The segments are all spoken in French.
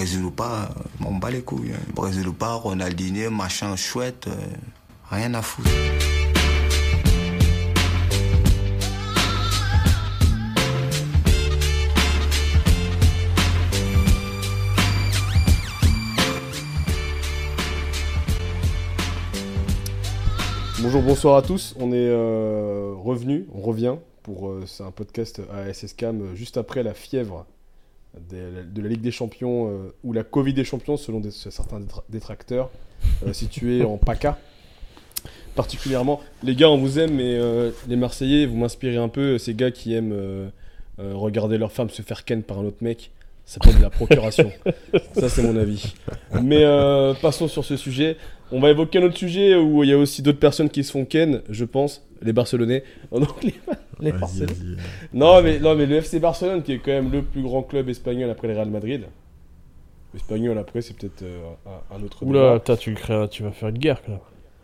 Brésil ou pas, on bat les couilles. Hein. Brésil ou pas, Ronaldinho, machin chouette, rien à foutre. Bonjour, bonsoir à tous. On est euh, revenu, on revient pour euh, c'est un podcast à SSCAM euh, juste après la fièvre de la Ligue des Champions ou la Covid des Champions selon certains détracteurs situés en PACA. Particulièrement, les gars, on vous aime, mais les Marseillais, vous m'inspirez un peu. Ces gars qui aiment regarder leur femme se faire ken par un autre mec, ça s'appelle de la procuration. ça, c'est mon avis. Mais passons sur ce sujet. On va évoquer un autre sujet où il y a aussi d'autres personnes qui se font ken, je pense, les Barcelonais. les, Barcelonais. Non mais, non, mais le FC Barcelone, qui est quand même le plus grand club espagnol après le Real Madrid. Espagnol, après, c'est peut-être euh, un, autre. Oula, tu, tu vas faire une guerre, là.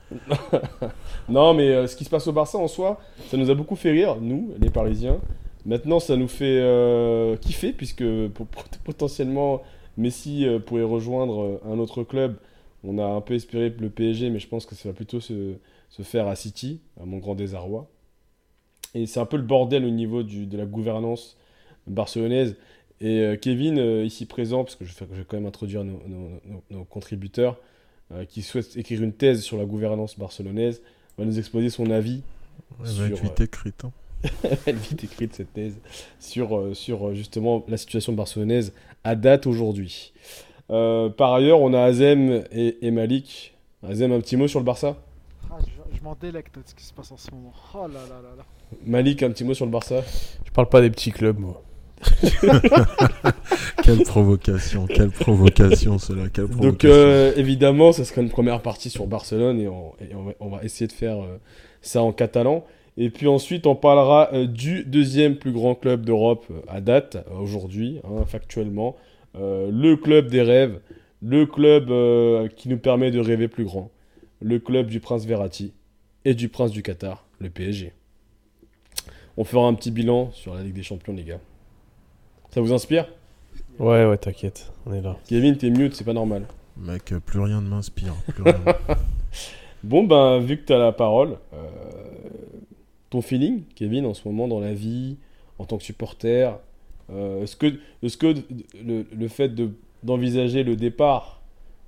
non, mais euh, ce qui se passe au Barça en soi, ça nous a beaucoup fait rire, nous, les Parisiens. Maintenant, ça nous fait euh, kiffer, puisque potentiellement, Messi pourrait rejoindre un autre club on a un peu espéré le PSG, mais je pense que ça va plutôt se, faire à City, à mon grand désarroi. Et c'est un peu le bordel au niveau de la gouvernance barcelonaise. Et euh, Kevin, euh, ici présent, parce que je vais, quand même introduire nos, contributeurs, euh, qui souhaite écrire une thèse sur la gouvernance barcelonaise, va nous exposer son avis. Elle va être vite écrite. Hein. Elle vite écrite cette thèse sur, sur justement la situation barcelonaise à date aujourd'hui. Euh, par ailleurs, on a Azem et, Malik. Azem, un petit mot sur le Barça? Ah, Je, m'en délecte de ce qui se passe en ce moment. Oh là là là là. Malik, un petit mot sur le Barça? Je parle pas des petits clubs, moi. quelle provocation, quelle provocation cela, quelle provocation. Donc euh, évidemment, ça sera une première partie sur Barcelone et on, va, essayer de faire euh, ça en catalan. Et puis ensuite, on parlera du deuxième plus grand club d'Europe à date, aujourd'hui, hein, factuellement, euh, le club des rêves, le club euh, qui nous permet de rêver plus grand, le club du prince Verratti et du prince du Qatar, le PSG. On fera un petit bilan sur la Ligue des Champions, les gars. Ça vous inspire? Ouais, ouais, t'inquiète, on est là. Kevin, t'es mute, c'est pas normal. Mec, plus rien ne m'inspire. bon, ben, vu que t'as la parole, euh, ton feeling, Kevin, en ce moment dans la vie, en tant que supporter, euh, est-ce que, est que le, fait d'envisager le départ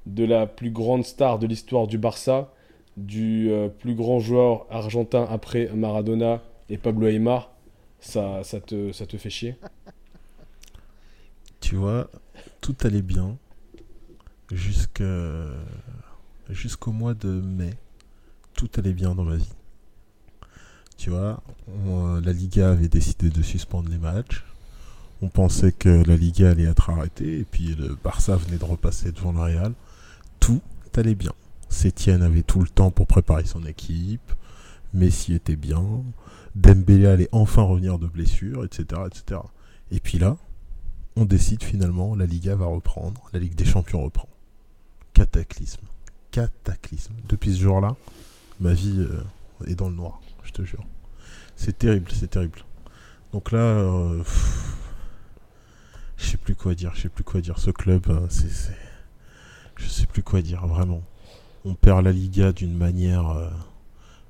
de la plus grande star de l'histoire du Barça, du euh, plus grand joueur argentin après Maradona et Pablo Aymar, ça, ça, te, ça te fait chier? Tu vois, tout allait bien jusqu'au mois de mai. Tout allait bien dans ma vie. Tu vois, la Liga avait décidé de suspendre les matchs on pensait que la Liga allait être arrêtée et puis le Barça venait de repasser devant le Real. Tout allait bien. Sétienne avait tout le temps pour préparer son équipe. Messi était bien. Dembélé allait enfin revenir de blessure, etc., etc. Et puis là, on décide finalement, la Liga va reprendre, la Ligue des Champions reprend. Cataclysme. Cataclysme. Depuis ce jour-là, ma vie euh, est dans le noir, je te jure. C'est terrible, c'est terrible. Donc là, euh, je sais plus quoi dire, je sais plus quoi dire. Ce club, euh, c'est, je sais plus quoi dire, vraiment. On perd la Liga d'une manière, euh,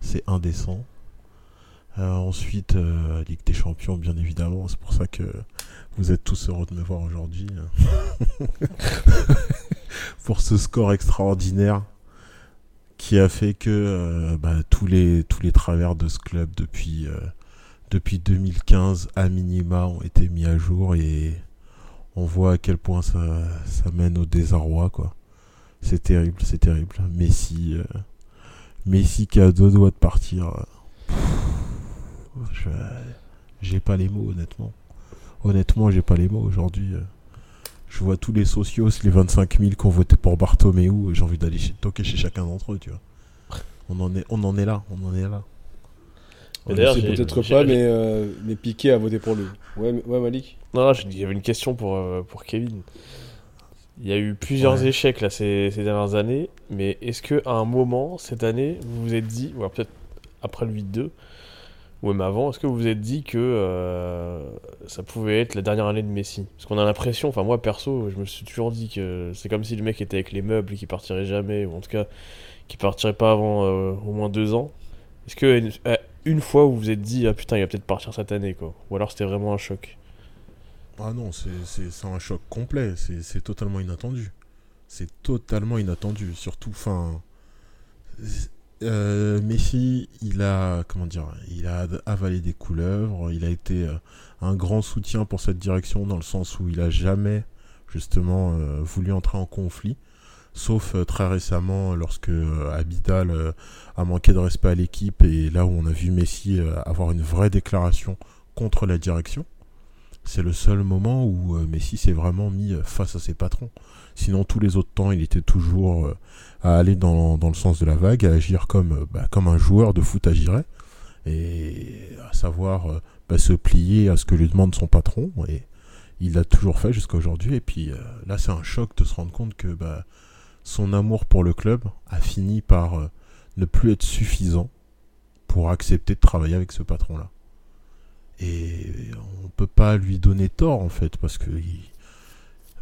c'est indécent. Euh, ensuite, Ligue des Champions, bien évidemment. C'est pour ça que vous êtes tous heureux de me voir aujourd'hui. Hein. pour ce score extraordinaire qui a fait que bah, tous, les, tous les travers de ce club depuis, depuis 2015 à minima ont été mis à jour et on voit à quel point ça, ça mène au désarroi, quoi. C'est terrible, c'est terrible. Messi, euh, Messi qui a deux doigts de partir. Euh, j'ai pas les mots, honnêtement. Honnêtement, j'ai pas les mots aujourd'hui. Euh. je vois tous les socios, les 25 000 qui ont voté pour Bartomeu. J'ai envie d'aller toquer chez chacun d'entre eux, tu vois. On en est, on en est là, on en est là. peut-être pas, mais, mais Piqué a voté pour lui. Ouais, ouais Malik non, il y avait une question pour, euh, pour Kevin. Il y a eu plusieurs échecs là, ces, ces, dernières années, mais est-ce que à un moment, cette année, vous vous êtes dit, ou peut-être après le 8-2, ou même avant, est-ce que vous vous êtes dit que euh, ça pouvait être la dernière année de Messi? Parce qu'on a l'impression, enfin moi perso, je me suis toujours dit que c'est comme si le mec était avec les meubles et qu'il partirait jamais, ou en tout cas qu'il partirait pas avant euh, au moins deux ans. Est-ce que une, euh, une fois vous vous êtes dit, ah putain, il va peut-être partir cette année, quoi? Ou alors c'était vraiment un choc? Ah non, c'est- un choc complet, c'est totalement inattendu. C'est totalement inattendu, surtout, enfin... euh, Messi, il a, comment dire, il a avalé des couleuvres, il a été euh, un grand soutien pour cette direction dans le sens où il a jamais, justement, euh, voulu entrer en conflit. Sauf très récemment, lorsque Abidal a manqué de respect à l'équipe et là où on a vu Messi avoir une vraie déclaration contre la direction. C'est le seul moment où Messi s'est vraiment mis face à ses patrons. Sinon, tous les autres temps, il était toujours euh, à aller dans, le sens de la vague, à agir comme, euh, bah, un joueur de foot agirait, et à savoir euh, bah, se plier à ce que lui demande son patron. Et il l'a toujours fait jusqu'à aujourd'hui. Et puis là, c'est un choc de se rendre compte que bah, son amour pour le club a fini par ne plus être suffisant pour accepter de travailler avec ce patron-là. Et on peut pas lui donner tort en fait, parce que il...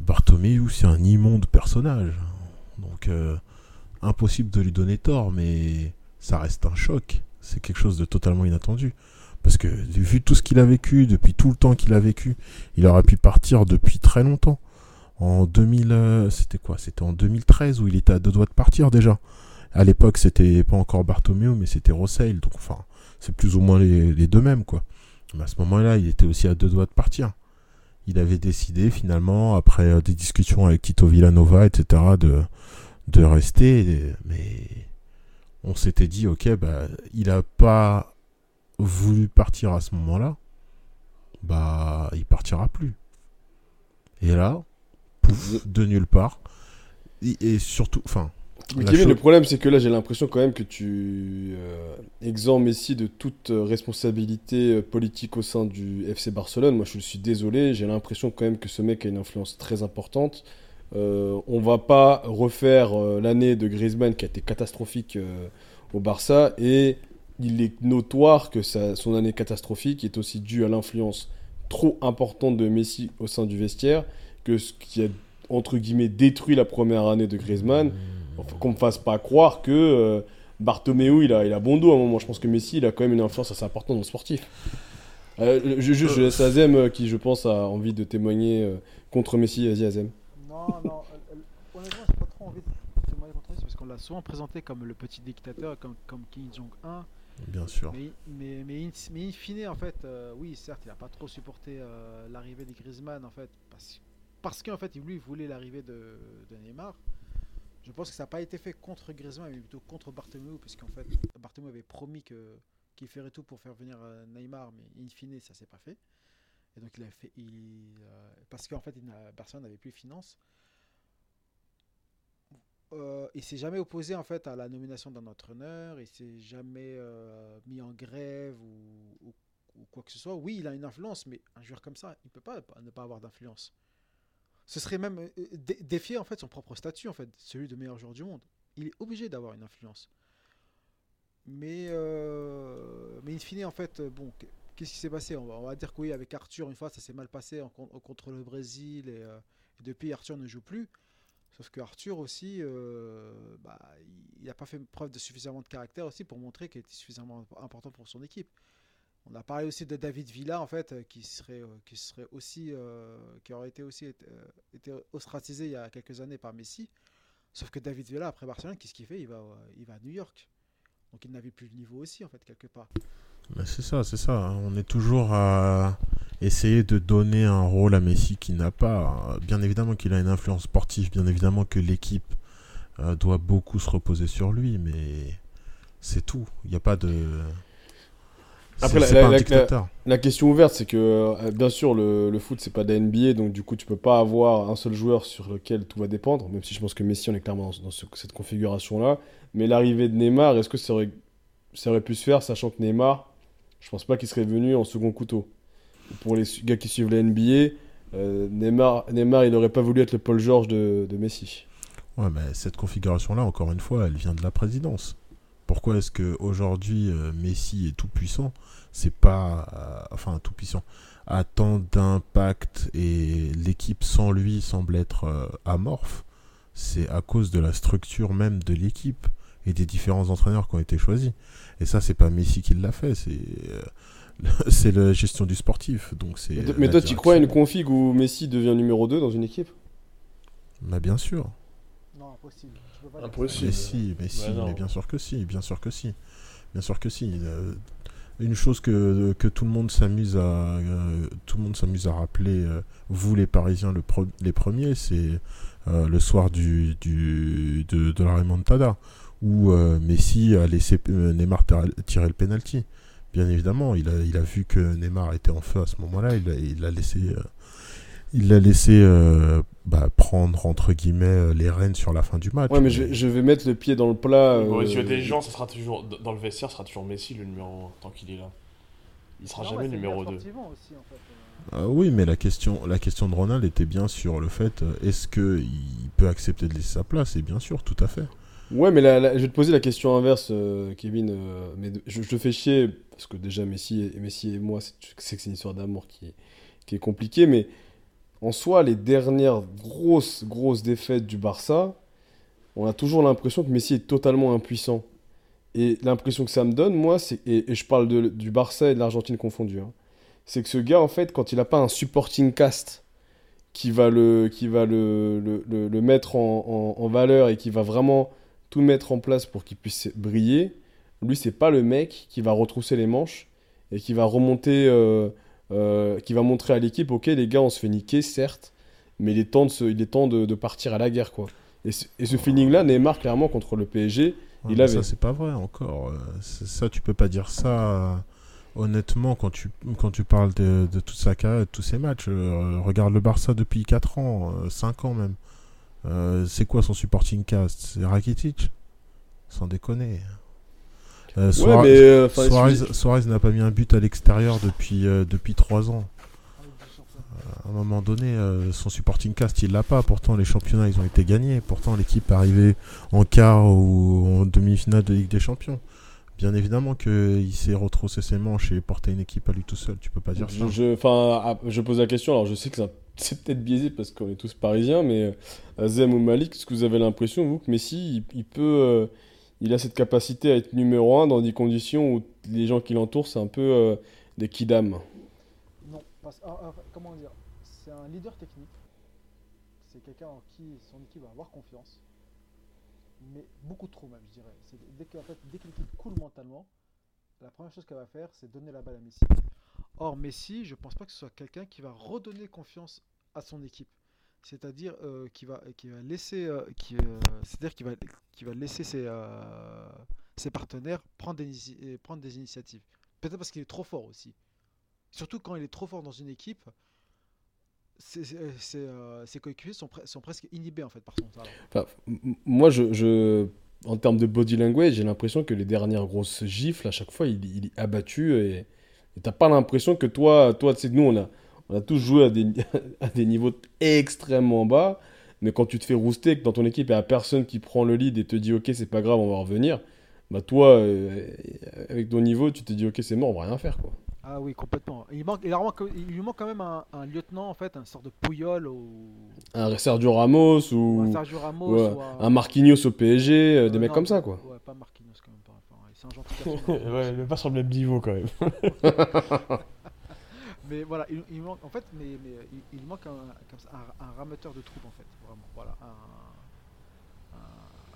Bartomeu, c'est un immonde personnage. Donc euh, impossible de lui donner tort, mais ça reste un choc. C'est quelque chose de totalement inattendu. Parce que vu tout ce qu'il a vécu, depuis tout le temps qu'il a vécu, il aurait pu partir depuis très longtemps. En 2000, euh, c'était quoi? C'était en 2013 où il était à deux doigts de partir déjà. À l'époque, c'était pas encore Bartomeu, mais c'était Rossell. Donc, enfin, c'est plus ou moins les, les deux mêmes, quoi. Mais à ce moment-là, il était aussi à deux doigts de partir. Il avait décidé finalement, après euh, des discussions avec Tito Villanova, etc., de, de rester. Mais on s'était dit, ok, bah, il a pas voulu partir à ce moment-là. Bah, il partira plus. Et là, pouf, de nulle part. Et, et surtout, enfin, Mais La Kevin, chose- le problème, c'est que là, j'ai l'impression quand même que tu euh, exempts Messi de toute responsabilité euh, politique au sein du FC Barcelone. Moi, je suis désolé, j'ai l'impression quand même que ce mec a une influence très importante. Euh, on va pas refaire euh, l'année de Griezmann qui a été catastrophique euh, au Barça et il est notoire que son année catastrophique est aussi due à l'influence trop importante de Messi au sein du vestiaire que ce qui a entre guillemets détruit la première année de Griezmann. Enfin, qu'on me fasse pas croire que euh, Bartomeu il a, il a bon dos à un moment. Je pense que Messi il a quand même une influence assez importante dans le sportif. Euh, je, juste, je laisse Azem euh, qui, je pense, a envie de témoigner euh, contre Messi. Vas-y, Azem. Non, non, honnêtement, j'ai pas trop envie de témoigner contre lui parce qu'on l'a souvent présenté comme le petit dictateur, comme, comme Kim Jong-un. bien sûr. Mais, mais, mais, in, mais in fine, en fait, euh, oui, certes, il a pas trop supporté euh, l'arrivée de Griezmann, en fait, parce, parce qu'en fait, lui, il voulait l'arrivée de, de Neymar. Je pense que ça n'a pas été fait contre Griezmann, mais plutôt contre Bartomeu, puisqu'en fait, Bartomeu avait promis qu'il ferait tout pour faire venir euh, Neymar, mais in fine, ça s'est pas fait. Et donc, il a fait. Euh, parce qu'en fait, il Barcelone n'avait plus les finances. Euh, il s'est jamais opposé en fait à la nomination d'un entraîneur, il s'est jamais euh, mis en grève ou, ou- ou quoi que ce soit. Oui, il a une influence, mais un joueur comme ça, il peut pas ne pas avoir d'influence. Ce serait même euh, dé- défier en fait son propre statut en fait, celui de meilleur joueur du monde. Il est obligé d'avoir une influence. Mais euh, in fine en fait, euh, bon, qu- qu'est-ce qui s'est passé? On va, dire que oui, avec Arthur une fois ça s'est mal passé en con- contre le Brésil et, euh, depuis Arthur ne joue plus. Sauf que Arthur aussi, euh, bah, il n'a pas fait preuve de suffisamment de caractère aussi pour montrer qu'il était suffisamment important pour son équipe. On a parlé aussi de David Villa en fait, euh, qui serait, euh, qui serait aussi, euh, qui aurait été aussi été, ostracisé il y a quelques années par Messi. Sauf que David Villa après Barcelone, qu'est-ce qu'il fait? Il va, à New York. Donc il n'avait plus le niveau aussi en fait quelque part. Bah, c'est ça, c'est ça. hein. On est toujours à essayer de donner un rôle à Messi qui n'a pas. Bien évidemment qu'il a une influence sportive, bien évidemment que l'équipe doit beaucoup se reposer sur lui, mais c'est tout. Il n'y a pas de. Après, la- question ouverte, c'est que euh, bien sûr le, le foot c'est pas de la NBA, donc du coup tu peux pas avoir un seul joueur sur lequel tout va dépendre. Même si je pense que Messi on est clairement dans, dans ce- cette configuration là. Mais l'arrivée de Neymar, est-ce que ça aurait, ça aurait pu se faire, sachant que Neymar, je pense pas qu'il serait venu en second couteau? Pour les gars qui suivent la NBA, euh, Neymar, Neymar il aurait pas voulu être le Paul George de, de Messi. Ouais, mais cette configuration-là, encore une fois, elle vient de la présidence. Pourquoi est-ce que aujourd'hui euh, Messi est tout puissant? C'est pas, euh, enfin tout puissant, a tant d'impact et l'équipe sans lui semble être euh, amorphe. C'est à cause de la structure même de l'équipe et des différents entraîneurs qui ont été choisis. Et ça, c'est pas Messi qui l'a fait, c'est euh, c'est la gestion du sportif. Donc c'est. Mais, toi, tu crois à une config où Messi devient numéro 2 dans une équipe? Bah bien sûr. Non, impossible. Impossible. Mais si, mais si, Bah mais bien sûr que si, bien sûr que si. Bien sûr que si. Euh, une chose que, que tout le monde s'amuse à euh, tout le monde s'amuse à rappeler, euh, vous les Parisiens le pre- les premiers, c'est le soir du, du de, de la remontada où Messi a laissé Neymar tirer, le penalty. Bien évidemment, il a, il a vu que Neymar était en feu à ce moment-là, il a, il a laissé il l'a laissé euh, bah, prendre entre guillemets euh, les rênes sur la fin du match. Ouais, mais je, je vais mettre le pied dans le plat. Euh, yeux des gens, ça sera toujours dans le vestiaire, ça sera toujours Messi le numéro 1 tant qu'il est là. Il sera Non, jamais ouais, numéro bien 2. sportivement aussi, en fait. euh. Ah oui, mais la question, la question de Ronald était bien sur le fait est-ce que il peut accepter de laisser sa place? Et bien sûr, tout à fait. Ouais, mais je vais te poser la question inverse, euh, Kevin. euh, mais je, je te fais chier parce que déjà Messi et, Messi et moi, c'est tu sais que c'est une histoire d'amour qui, est- qui est compliquée. Mais en soi, les dernières grosses, grosses défaites du Barça, on a toujours l'impression que Messi est totalement impuissant. Et l'impression que ça me donne, moi, c'est et, je parle du Barça et de l'Argentine confondus, hein, c'est que ce gars, en fait, quand il n'a pas un supporting cast qui va le, qui va le, le, mettre en, en- en valeur et qui va vraiment tout mettre en place pour qu'il puisse briller, lui, c'est pas le mec qui va retrousser les manches et qui va remonter, euh, euh, qui va montrer à l'équipe, ok, les gars, on se fait niquer, certes, mais il est temps de, se- il est temps de, de partir à la guerre, quoi. Et ce, et ce feeling-là, Neymar, clairement, contre le PSG, Ouais, Il avait. Ça, c'est pas vrai encore. Euh, Ça, tu peux pas dire ça euh, honnêtement quand tu, quand tu parles de, de toute sa carrière, de tous ses matchs. Euh, regarde le Barça depuis 4 ans, euh, 5 ans même. Euh, c'est quoi son supporting cast? C'est Rakitic? Sans déconner. Euh, ouais, Suarez- mais euh, Suarez, n'a pas mis un but à l'extérieur depuis, euh, depuis 3 ans. À un moment donné, euh, son supporting cast, il l'a pas. Pourtant, les championnats, ils ont été gagnés. Pourtant, l'équipe est arrivée en quart ou en demi-finale de Ligue des Champions. Bien évidemment qu'il s'est retroussé ses manches et porté une équipe à lui tout seul. Tu peux pas dire ça. Je, ah, je pose la question, alors je sais que c'est peut-être biaisé parce qu'on est tous parisiens, mais euh, Azem ou Malik, est-ce que vous avez l'impression, vous, que Messi, il, il peut, euh, il a cette capacité à être numéro un dans des conditions où les gens qui l'entourent, c'est un peu euh, des kidam Non, parce, ah, ah, comment dire C'est un leader technique. C'est quelqu'un en qui son équipe va avoir confiance. Mais beaucoup trop même, je dirais. Dès que, en fait, dès que l'équipe coule mentalement, la première chose qu'elle va faire, c'est donner la balle à Messi. Or, Messi, je pense pas que ce soit quelqu'un qui va redonner confiance à son équipe. C'est-à-dire euh, qui va qui va laisser euh, qui, euh, c'est-à-dire qui va qui va laisser ses, euh, ses partenaires prendre des, prendre des initiatives. Peut-être parce qu'il est trop fort aussi. Surtout quand il est trop fort dans une équipe, ses, ses- coéquipiers sont, sont presque inhibés en fait par son talent. Moi, je, en termes de body language, j'ai l'impression que les dernières grosses gifles, à chaque fois, il, il est abattu et et t'as pas l'impression que toi, toi, tu sais, nous, on a, on a tous joué à des, à des niveaux extrêmement bas, mais quand tu te fais rouster, que dans ton équipe, il n'y a personne qui prend le lead et te dit, ok, c'est pas grave, on va revenir, bah toi, euh, avec ton niveau, tu te dis, ok, c'est mort, on va rien faire, quoi. Ah oui, complètement. Il, manque, il, leur manque- il lui manque quand même un, un lieutenant en fait, un sort de Pouillol ou, Un Sergio Ramos ou ou, un Sergio Ramos ou un, un Marquinhos au PSG, euh, Euh, des mecs non, comme ça, quoi. Ouais, pas Marquinhos quand même. pas- enfin, c'est un gentil ouais, mais pas sur le même niveau quand même. Mais voilà, il, manque en fait, mais, il, manque un, un, de troupes en fait, vraiment. Voilà, un,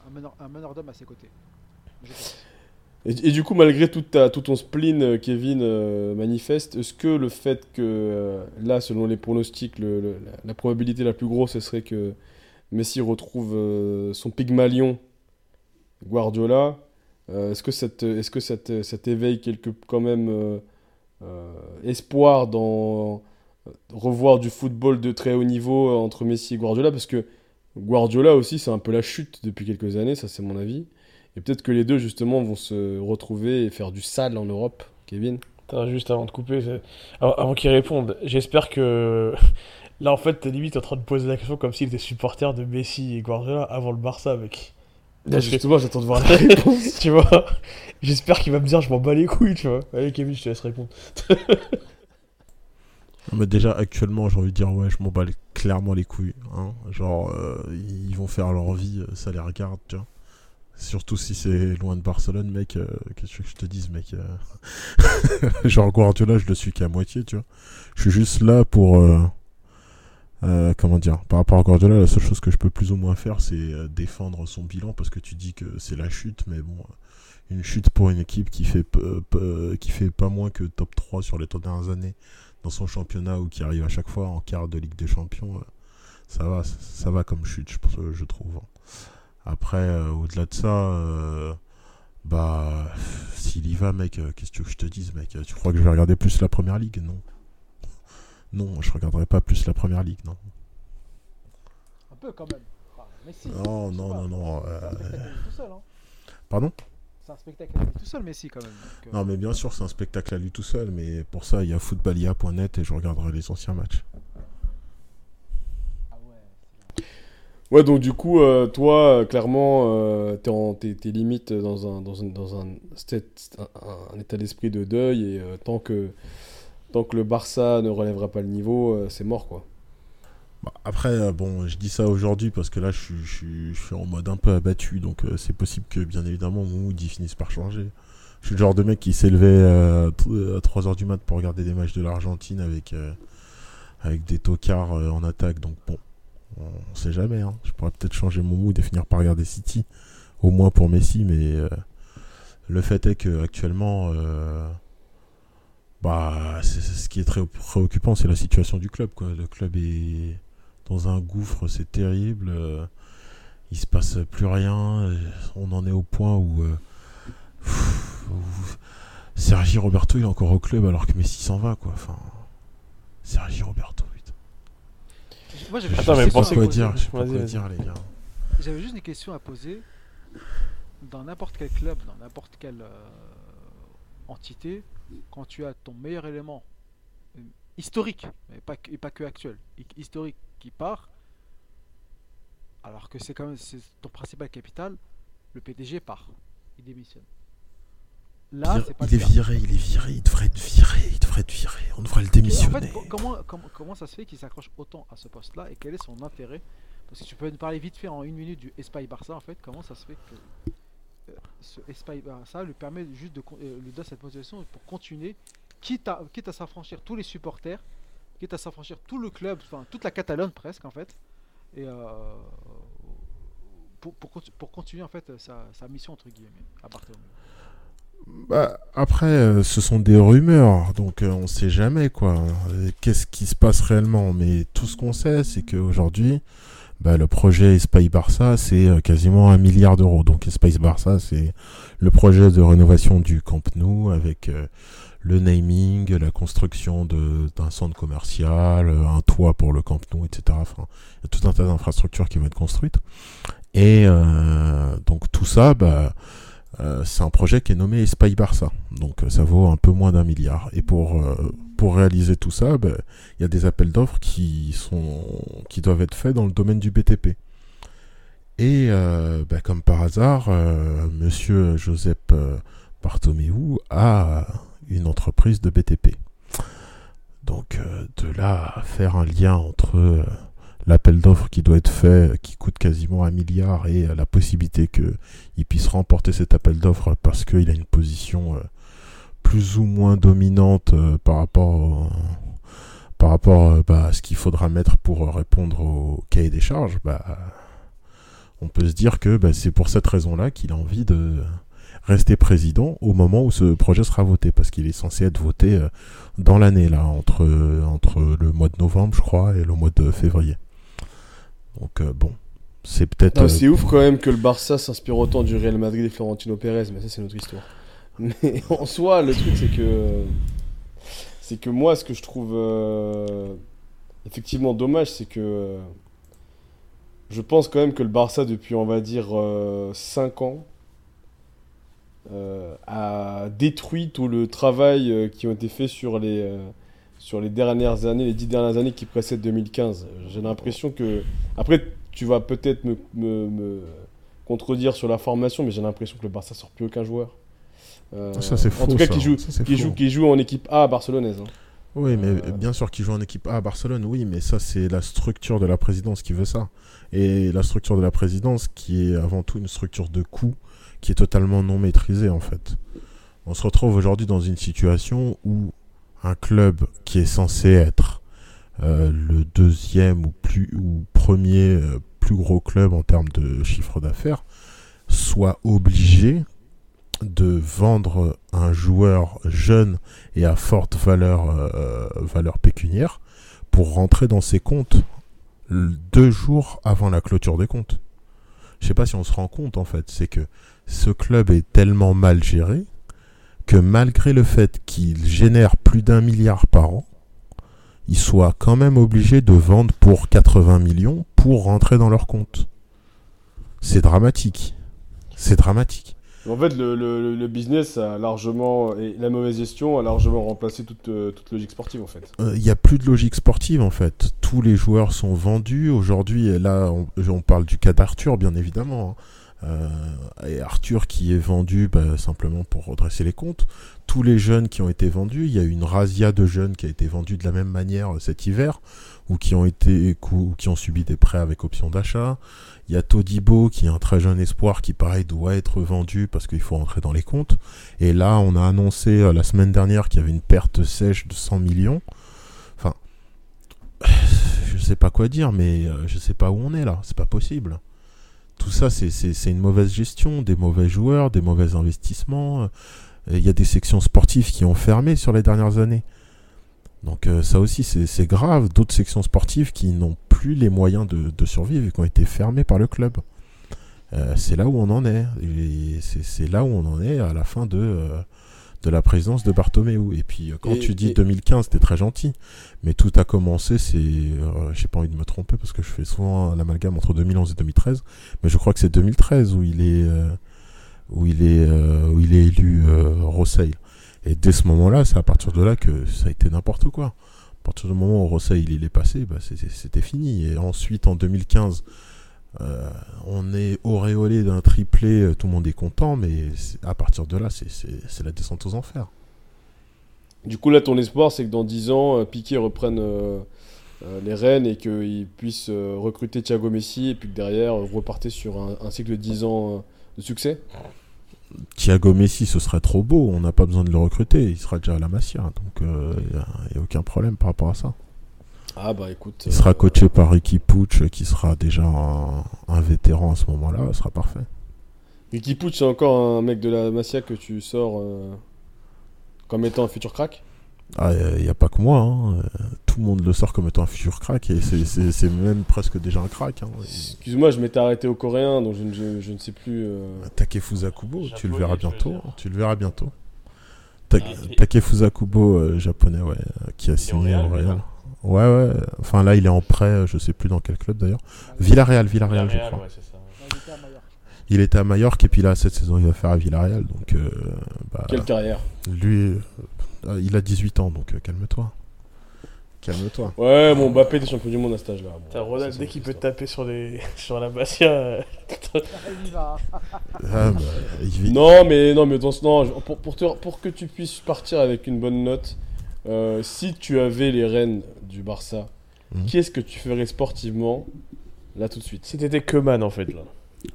un, meneur, d'homme à ses côtés. Et, du coup, malgré tout, ta, tout ton spleen, euh, Kevin, euh, manifeste, est-ce que le fait que, euh, là, selon les pronostics, la, probabilité la plus grosse, ce serait que Messi retrouve son Pygmalion Guardiola, est-ce que, cette, est-ce que cette, cet éveille quelque, quand même, espoir dans euh, revoir du football de très haut niveau euh, entre Messi et Guardiola Parce que Guardiola aussi, c'est un peu la chute depuis quelques années, ça c'est mon avis. Et peut-être que les deux, justement, vont se retrouver et faire du sale en Europe, Kevin. Juste avant de couper, avant, avant qu'il réponde, j'espère que là en fait t'es limite en train de poser la question comme s'il était supporter de Messi et Guardiola avant le Barça, mec. Là, je- Justement, j'attends de voir la réponse. tu vois J'espère qu'il va me dire je m'en bats les couilles, tu vois. Allez, Kevin, je te laisse répondre. Mais déjà, actuellement, j'ai envie de dire, ouais, je m'en bats clairement les couilles. hein. Genre, euh, ils vont faire leur vie, euh, ça les regarde, tu vois. Surtout si c'est loin de Barcelone, mec. euh, Qu'est-ce que je te dise, mec euh. Genre, Guardiola, je le suis qu'à moitié, tu vois. Je suis juste là pour. Euh, comment dire Par rapport à Guardiola, la seule chose que je peux plus ou moins faire, c'est euh, défendre son bilan parce que tu dis que c'est la chute, mais bon. Une chute pour une équipe qui fait, qui fait pas moins que top 3 sur les trois dernières années dans son championnat ou qui arrive à chaque fois en quart de Ligue des Champions, euh, ça va, ça va comme chute, je, trouve. Après, euh, au-delà de ça, bah, s'il y va, mec, qu'est-ce que je te dise, mec Tu crois que je vais regarder plus la première ligue? Non. Non, je regarderai pas plus la première ligue, non. Un peu quand même. Enfin, Messi. Non, je sais non, non, non. C'est un euh, spectacle à lui tout seul. Hein. Pardon? C'est un spectacle à lui tout seul, Messi quand même. donc, euh, Non, mais bien sûr, c'est un spectacle à lui tout seul, mais pour ça, il y a footballia.net et je regarderai les anciens matchs. Ah ouais. Ouais, donc du coup, euh, toi, euh, clairement, euh, t'es, en- t'es- t'es limite dans un, dans un, dans un, state- un- un état d'esprit de deuil et euh, tant, que, tant que le Barça ne relèvera pas le niveau, euh, c'est mort, quoi. Bah, après, euh, bon, je dis ça aujourd'hui parce que là, je suis, en mode un peu abattu, donc euh, c'est possible que, bien évidemment, mon mood finisse par changer. Je suis le genre de mec qui s'est levé à 3h du mat pour regarder des matchs de l'Argentine avec, avec des tocards en attaque, donc bon, on sait jamais. hein. Je pourrais peut-être changer mon mood et finir par regarder City, au moins pour Messi, mais le fait est que actuellement, bah, c'est- c'est- ce qui est très préoccupant, c'est la situation du club. Quoi. Le club est dans un gouffre, c'est terrible. euh, il se passe plus rien. euh, On en est au point où, euh, pff, où Sergi Roberto il est encore au club alors que Messi s'en va. Quoi. Enfin, Sergi Roberto. putain. Moi, j'avais Attends, mais pas quoi dire. Je sais pas quoi dire, les gars. J'avais juste une question à poser. Dans n'importe quel club, dans n'importe quelle euh, entité, quand tu as ton meilleur élément euh, historique, et pas, que- et pas que actuel, hi- historique qui part, alors que c'est quand même ton principal capital, le PDG part, il démissionne. Là, pas il est cas. viré, il est viré, il devrait être viré, il devrait être viré. On devrait le Et En démissionner. fait, co- comment, comment, comment ça se fait qu'il s'accroche autant à ce poste-là et quel est son intérêt? Parce que tu peux nous parler vite fait en une minute du Espai Barça en fait. Comment ça se fait que ce Espai Barça lui permet juste de euh, lui donne cette motivation pour continuer, quitte à, quitte à s'affranchir tous les supporters, quitte à s'affranchir tout le club, enfin toute la Catalogne presque en fait, et euh, pour, pour, conti- pour continuer en fait sa, sa mission entre guillemets à Barcelone. Bah, après, euh, ce sont des rumeurs, donc on sait jamais quoi. Qu'est-ce qui se passe réellement? Mais tout ce qu'on sait, c'est qu'aujourd'hui, bah, le projet Espace Barça, c'est euh, quasiment un milliard d'euros. Donc Espace Barça, c'est le projet de rénovation du Camp Nou avec euh, le naming, la construction d'un centre commercial, euh, un toit pour le Camp Nou, etc. Enfin, il y a tout un tas d'infrastructures qui vont être construites. Et euh, donc tout ça, bah, euh, c'est un projet qui est nommé Espace Barça. Donc euh, ça vaut un peu moins d'un milliard. Et pour, euh, pour réaliser tout ça, bah, il y a des appels d'offres qui, qui doivent être faits dans le domaine du BTP. Et bah, comme par hasard, monsieur Joseph Bartomeu a une entreprise de BTP. Donc de là faire un lien entre l'appel d'offres qui doit être fait, qui coûte quasiment un milliard, et euh, la possibilité qu'il puisse remporter cet appel d'offres parce qu'il a une position euh, plus ou moins dominante euh, par rapport, par rapport bah, à ce qu'il faudra mettre pour répondre au cahier des charges, bah, on peut se dire que bah, c'est pour cette raison-là qu'il a envie de rester président au moment où ce projet sera voté, parce qu'il est censé être voté dans l'année, là, entre, entre le mois de novembre, je crois, et le mois de février. Donc, euh, bon, c'est peut-être... Euh, c'est ouf quand même que le Barça s'inspire autant du Real Madrid et Florentino Pérez, mais ça c'est notre histoire. Mais en soi, le truc c'est que c'est que moi, ce que je trouve euh, effectivement dommage, c'est que je pense quand même que le Barça depuis on va dire 5 ans euh, a détruit tout le travail euh, qui ont été faits sur les euh, sur les dernières années, les 10 dernières années qui précèdent 2015. J'ai l'impression que après tu vas peut-être me, me- me contredire sur la formation, mais j'ai l'impression que le Barça sort plus aucun joueur. Euh, Ça, c'est En faux, tout cas, qui joue, qui joue, qui joue en équipe A barcelonaise. hein. Oui, mais Euh, bien sûr qu'il joue en équipe A à Barcelone, oui, mais ça, c'est la structure de la présidence qui veut ça. Et la structure de la présidence qui est avant tout une structure de coût qui est totalement non maîtrisée, en fait. On se retrouve aujourd'hui dans une situation où un club qui est censé être euh, le deuxième ou, plus, ou premier euh, plus gros club en termes de chiffre d'affaires soit obligé de vendre un joueur jeune et à forte valeur, euh, valeur pécuniaire pour rentrer dans ses comptes deux jours avant la clôture des comptes. Je sais pas si on se rend compte en fait, c'est que ce club est tellement mal géré que malgré le fait qu'il génère plus d'un milliard par an, il soit quand même obligé de vendre pour 80 millions pour rentrer dans leur compte. C'est dramatique. C'est dramatique. En fait, le, le- le business a largement et la mauvaise gestion a largement remplacé toute, euh, toute logique sportive en fait. Euh, Il n'y a plus de logique sportive en fait. Tous les joueurs sont vendus. Aujourd'hui, là, on, on parle du cas d'Arthur, bien évidemment. hein. Euh, et Arthur qui est vendu bah, simplement pour redresser les comptes. Tous les jeunes qui ont été vendus, il y a une razzia de jeunes qui a été vendue de la même manière euh, cet hiver, ou qui ont été ou qui ont subi des prêts avec option d'achat. Il y a Todibo qui est un très jeune espoir qui pareil doit être vendu parce qu'il faut rentrer dans les comptes. Et là, on a annoncé euh, la semaine dernière qu'il y avait une perte sèche de 100 millions. Enfin, je sais pas quoi dire, mais je sais pas où on est là. C'est pas possible. Tout ça, c'est- une mauvaise gestion, des mauvais joueurs, des mauvais investissements. Euh, Il y a des sections sportives qui ont fermé sur les dernières années. Donc euh, ça aussi, c'est grave. D'autres sections sportives qui n'ont plus les moyens de, de survivre et qui ont été fermées par le club. Euh, c'est là où on en est. C'est là où on en est à la fin de, de la présidence de Bartomeu. Et puis euh, quand Et- tu dis et- 2015, c'était très gentil. Mais tout a commencé, c'est... euh, J'ai pas envie de me tromper parce que je fais souvent l'amalgame entre 2011 et 2013. Mais je crois que c'est 2013 où il est, euh, où il est, euh, où il est élu euh, Rosseil. Et dès ce moment-là, c'est à partir de là que ça a été n'importe quoi. À partir du moment où Rosseil il est passé, bah, c'était fini. Et ensuite, en 2015, euh, on est auréolé d'un triplé, euh, tout le monde est content, mais à partir de là, c'est- la descente aux enfers. Du coup, là, ton espoir, c'est que dans 10 ans, euh, Piqué reprenne euh, les rênes et qu'il puisse euh, recruter Thiago Messi et puis que derrière, euh, reparter sur un, un cycle de 10 ans de succès? Thiago Messi, ce serait trop beau, on n'a pas besoin de le recruter, il sera déjà à la Masia, donc il n'y a, aucun problème par rapport à ça. Ah bah écoute. Il sera euh, coaché par Ricky Pucci, qui sera déjà un, un vétéran à ce moment-là, ce sera parfait. Ricky Pucci, c'est encore un mec de la Masia que tu sors euh, comme étant un futur crack? Ah, Il n'y a pas que moi, hein, euh, tout le monde le sort comme étant un futur crack, et c'est- même presque déjà un crack. Hein. Excuse-moi, je m'étais arrêté au coréen, donc je, ne- je- je ne sais plus. euh, Takefusa Kubo, tu le verras bientôt. dire. Tu le verras bientôt. Ta- Ah, Takefusa Kubo, euh, japonais, ouais, qui a signé au Real. Ouais, ouais. Enfin, là, il est en prêt, euh, je sais plus dans quel club d'ailleurs. Villarreal, Villarreal, je Villarreal, crois. ouais, c'est ça. Il était à Mallorca. Il était à Majorque et puis là, cette saison, il va faire à Villarreal. Donc, euh, bah, Quelle carrière lui, euh, il a 18 ans, donc euh, calme-toi. Calme-toi. Ouais, bon, Mbappé était champion du monde à cet âge-là. Bon, T'as Ronald, dès qu'il peut taper sur, les... sur la Bastia. euh, Il. Ah, bah, il vit- Non, mais non, mais dans ce non, pour, pour, te- pour que tu puisses partir avec une bonne note, euh, si tu avais les rênes du Barça, Mhm. qui est-ce que tu ferais sportivement là tout de suite? Si t'étais Coman en fait là.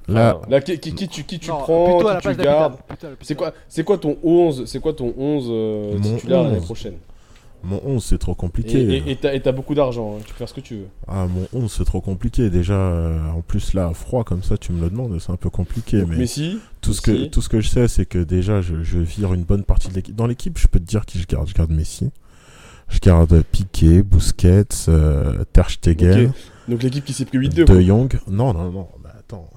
Là, Là, qui, qui, qui tu, qui tu Non, prends, qui tu gardes? C'est quoi, c'est quoi ton 11 C'est quoi ton 11 euh, titulaire l'année 11. prochaine? Mon 11, c'est trop compliqué. et- t'as et beaucoup d'argent, hein, tu peux faire ce que tu veux. Ah, mon 11, c'est trop compliqué. Déjà, euh, en plus, là, froid comme ça, tu me le demandes, c'est un peu compliqué. Donc, mais Messi, tout, ce que, Messi. tout ce que je sais, c'est que déjà, je, je vire une bonne partie de l'équipe. Dans l'équipe, je peux te dire qui je garde. Je garde Messi. Je garde Piqué, Busquets, euh, Ter Stegen, donc l'équipe qui s'est pris 8-2. De. Jong. Non, non, non, bah attends.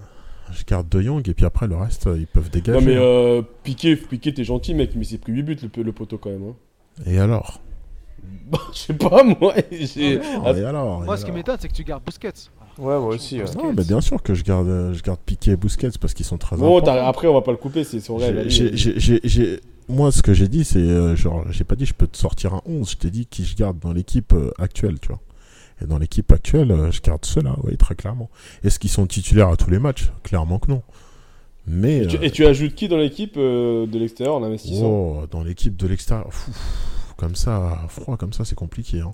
Je garde De Jong et puis après, le reste, euh, ils peuvent dégager. Non mais hein. euh, Piqué, Piqué t'es gentil mec, mais il s'est pris 8 buts le, le poteau quand même. Hein. Et alors? Bah, je sais pas moi. j'ai- Ah, Et alors Moi, et ce qui alors m'étonne, c'est que tu gardes Busquets. Ouais, moi aussi. ouais. Non, mais bien sûr que je garde, euh, je garde Piqué et Busquets parce qu'ils sont très Bon, t'as- importants. après on va pas le couper, c'est son rêve. J'ai- allez. j'ai- j'ai- j'ai- j'ai- Moi, ce que j'ai dit, c'est euh, genre, j'ai pas dit je peux te sortir un 11, je t'ai dit qui je garde dans l'équipe euh, actuelle, tu vois. Et dans l'équipe actuelle, euh, je garde ceux-là, oui, très clairement. Est-ce qu'ils sont titulaires à tous les matchs? Clairement que non. Mais Et tu, euh, et tu ajoutes qui dans l'équipe euh, de l'extérieur en investissant? Oh, dans l'équipe de l'extérieur, fou, comme ça, froid comme ça, c'est compliqué. hein.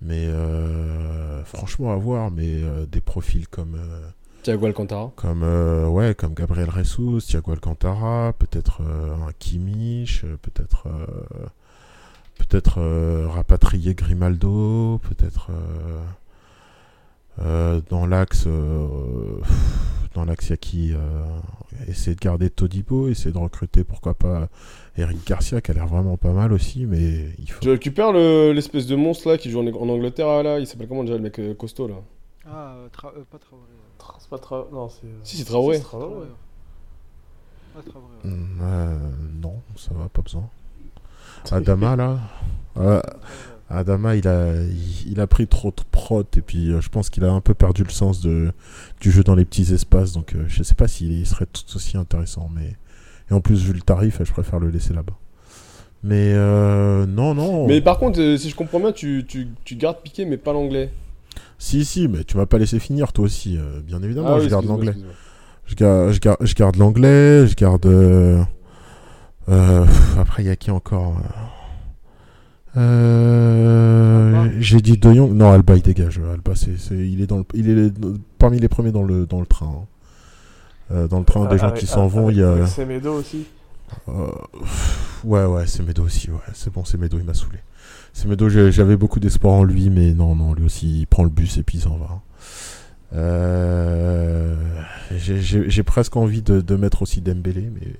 Mais euh, franchement, à voir. Mais euh, des profils comme, euh, Thiago Alcantara. comme, euh, ouais, comme Gabriel Jesus, Thiago Alcantara, peut-être un Kimmich, peut-être, peut-être rapatrier Grimaldo, peut-être dans l'axe, dans l'axe, il y a qui Essayer de garder Todibo, essayer de recruter, pourquoi pas, Eric Garcia, qui a l'air vraiment pas mal aussi, mais il faut. Je récupère le- l'espèce de monstre là qui joue en, en Angleterre là. Il s'appelle comment déjà le mec euh, costaud là Ah, euh, Tra- euh, pas Traoré. Tra- C'est pas Traoré. Non, c'est. euh, Si, c'est Traoré. c'est Traoré. Traoré. Pas Traoré. ouais. Hmm, euh, non, ça va, pas besoin. Adama, là euh, Adama, il a, il, il a pris trop de prot et puis euh, je pense qu'il a un peu perdu le sens de, du jeu dans les petits espaces. Donc euh, je sais pas s'il serait tout aussi intéressant. Mais... Et en plus, vu le tarif, je préfère le laisser là-bas. Mais euh, non, non. Mais par contre, euh, si je comprends bien, tu, tu, tu gardes Piqué mais pas l'anglais. Si, si, mais tu m'as pas laissé finir toi aussi. euh, bien évidemment, Ah oui, je garde l'anglais. Je garde, je garde, je garde l'anglais, je garde. euh, pff, après, il y a qui encore euh. J'ai dit De Jong. Non, Alba, il dégage. Alba, c'est, c'est- il est, dans le, il est parmi les premiers dans le, dans le train. hein. Euh, dans le train des gens Avec- qui s'en vont, il y a. Semedo aussi. Euh, ouais, ouais, c'est Medo aussi. Ouais, c'est bon, c'est Medo, il m'a saoulé. C'est Medo, j'ai- j'avais beaucoup d'espoir en lui, mais non, non, lui aussi, il prend le bus et puis il s'en va. Euh, j'ai- presque envie de, de mettre aussi Dembélé, mais.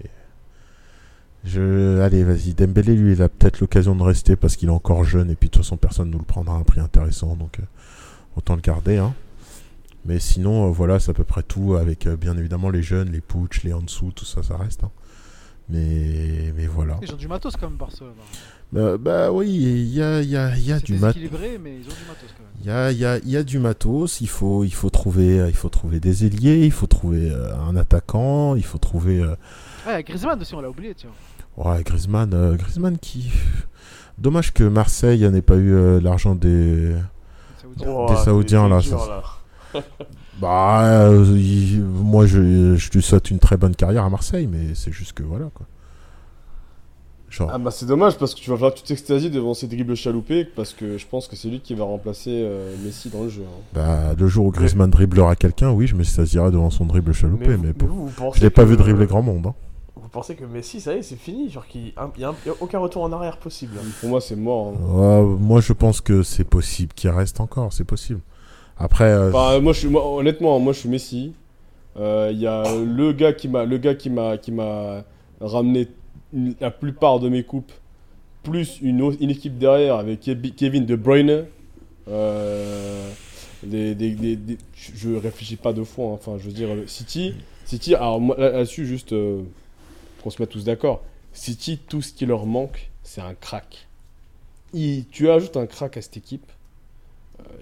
Je... Allez, vas-y, Dembélé, lui, il a peut-être l'occasion de rester parce qu'il est encore jeune et puis de toute façon, personne ne nous le prendra à un prix intéressant, donc euh, autant le garder. Hein. Mais sinon, euh, voilà, c'est à peu près tout avec euh, bien évidemment les jeunes, les Pooch, les Ansu, tout ça, ça reste. hein. Mais, mais voilà. Ils ont du matos quand même, Barcelone. hein. Bah, oui, il y a, il y a, il y a du matos. déséquilibré, mais ils ont du matos quand même. Il y a, il y, a, il y a du matos, il faut, il, faut trouver, il faut trouver des ailiers, il faut trouver euh, un attaquant, il faut trouver... euh, Ah, Griezmann aussi, on l'a oublié, tiens. ouais, Griezmann, euh, Griezmann qui... Dommage que Marseille n'ait pas eu euh, l'argent des... Saoudien. Oh, Des Saoudiens, là, dur, ça- Bah, euh, il- moi je, je lui souhaite une très bonne carrière à Marseille, mais c'est juste que voilà quoi. Genre, Ah bah c'est dommage parce que tu vas falloir que tu t'extasies devant ces dribbles chaloupés parce que je pense que c'est lui qui va remplacer euh, Messi dans le jeu. hein. bah, le jour où Griezmann dribblera quelqu'un, oui, je me saisirai devant son dribble chaloupé, mais, vous- pour- vous, vous pensez je l'ai pas que- vu dribbler grand monde. hein. Vous pensez que Messi, ça y est, c'est fini Genre qu'il n'y a, y a aucun retour en arrière possible. Pour moi c'est mort. hein. Moi je pense que c'est possible qu'il reste encore, c'est possible. Après, euh, euh, moi, je suis, honnêtement, moi je suis Messi. Euh, Il y a le gars qui m'a, le gars qui m'a, qui m'a ramené la plupart de mes coupes, plus une, une équipe derrière avec Kevi- Kevin De Bruyne. Euh, des, je réfléchis pas deux fois. hein. Enfin, je veux dire, City, City. Alors là-dessus, juste euh, qu'on se mette tous d'accord. City, tout ce qui leur manque, c'est un crack. Il- tu ajoutes un crack à cette équipe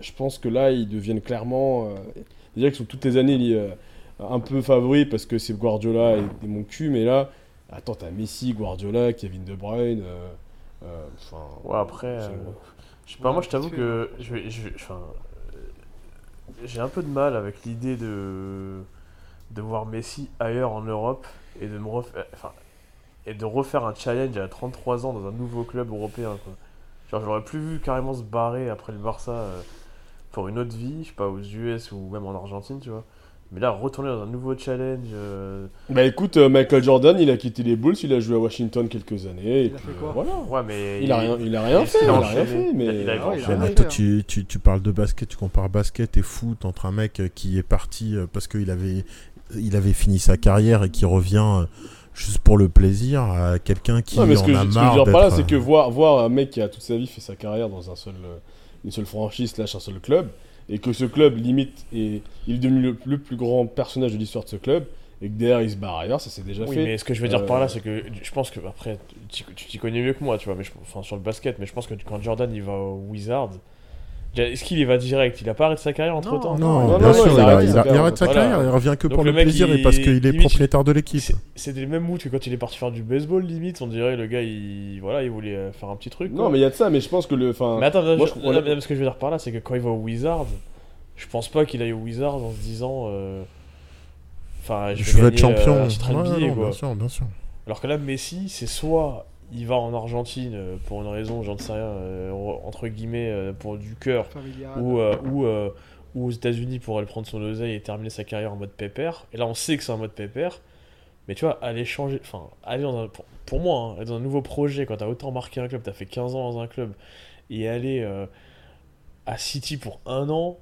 je pense que là, ils deviennent clairement. Euh, déjà qu'ils sont toutes les années euh, un peu favoris parce que c'est Guardiola et, et mon cul, mais là, attends, t'as Messi, Guardiola, Kevin De Bruyne. euh, euh, Enfin. Ouais, après, euh, je sais pas, moi je t'avoue que je vais, je vais- enfin, euh, j'ai un peu de mal avec l'idée de de voir Messi ailleurs en Europe et de me refaire, enfin, et de refaire un challenge à 33 ans dans un nouveau club européen quoi. Genre j'aurais plus vu carrément se barrer après le Barça euh, pour une autre vie, je sais pas aux US ou même en Argentine, tu vois. Mais là retourner dans un nouveau challenge euh, Bah écoute, euh, Michael Jordan, il a quitté les Bulls, il a joué à Washington quelques années. et Il a puis, fait euh, quoi Voilà. ouais mais Il a rien, il a rien il fait, s'est il a rien fait, mais. Il a- il a- ouais, il a Ouais, rien mais fait, toi, hein. tu, tu, tu parles de basket, tu compares basket et foot entre un mec euh, qui est parti parce qu'il avait, il avait fini sa carrière et qui revient juste pour le plaisir à quelqu'un qui Non, mais ce en que, je, a ce que je veux marre dire par là, c'est que voir, voir un mec qui a toute sa vie fait sa carrière dans un seul, euh, une seule franchise slash un seul club, et que ce club limite est, il est devenu le, le plus grand personnage de l'histoire de ce club, et que derrière il se barre ailleurs, ça s'est déjà Oui, fait. mais ce que je veux dire Euh, par là, c'est que je pense que après, tu t'y connais mieux que moi, tu vois, mais je, enfin sur le basket, mais je pense que quand Jordan il va au Wizard, est-ce qu'il y va direct? Il a pas arrêté sa carrière entre temps Non, Non, Non, bien non, sûr, il il, arrête a- il sa a- il carrière, arrête sa voilà. carrière, il revient que Donc pour le plaisir il- et parce qu'il est limite, propriétaire de l'équipe. C'est- C'était les mêmes moods que quand il est parti faire du baseball, limite, on dirait le gars il, voilà, il voulait euh, faire un petit truc. Non, quoi. mais il y a de ça, mais je pense que le. Mais attends, moi, je- je- mais ce que je veux dire par là, c'est que quand il va au Wizard, je pense pas qu'il aille au Wizard en se disant. euh, enfin, je, Je veux être euh, champion. un titre Ouais, NBA, non, quoi. bien sûr, bien sûr. Alors que là, Messi, c'est soit il va en Argentine euh, pour une raison, j'en sais rien, euh, entre guillemets, euh, pour du cœur, ou, ou, ou aux États-Unis pour aller prendre son oseille et terminer sa carrière en mode pépère. Et là, on sait que c'est un mode pépère. Mais tu vois, aller changer, enfin, aller dans un, pour, pour moi, hein, dans un nouveau projet, quand t'as autant marqué un club, t'as fait 15 ans dans un club, et aller euh, à City pour un an,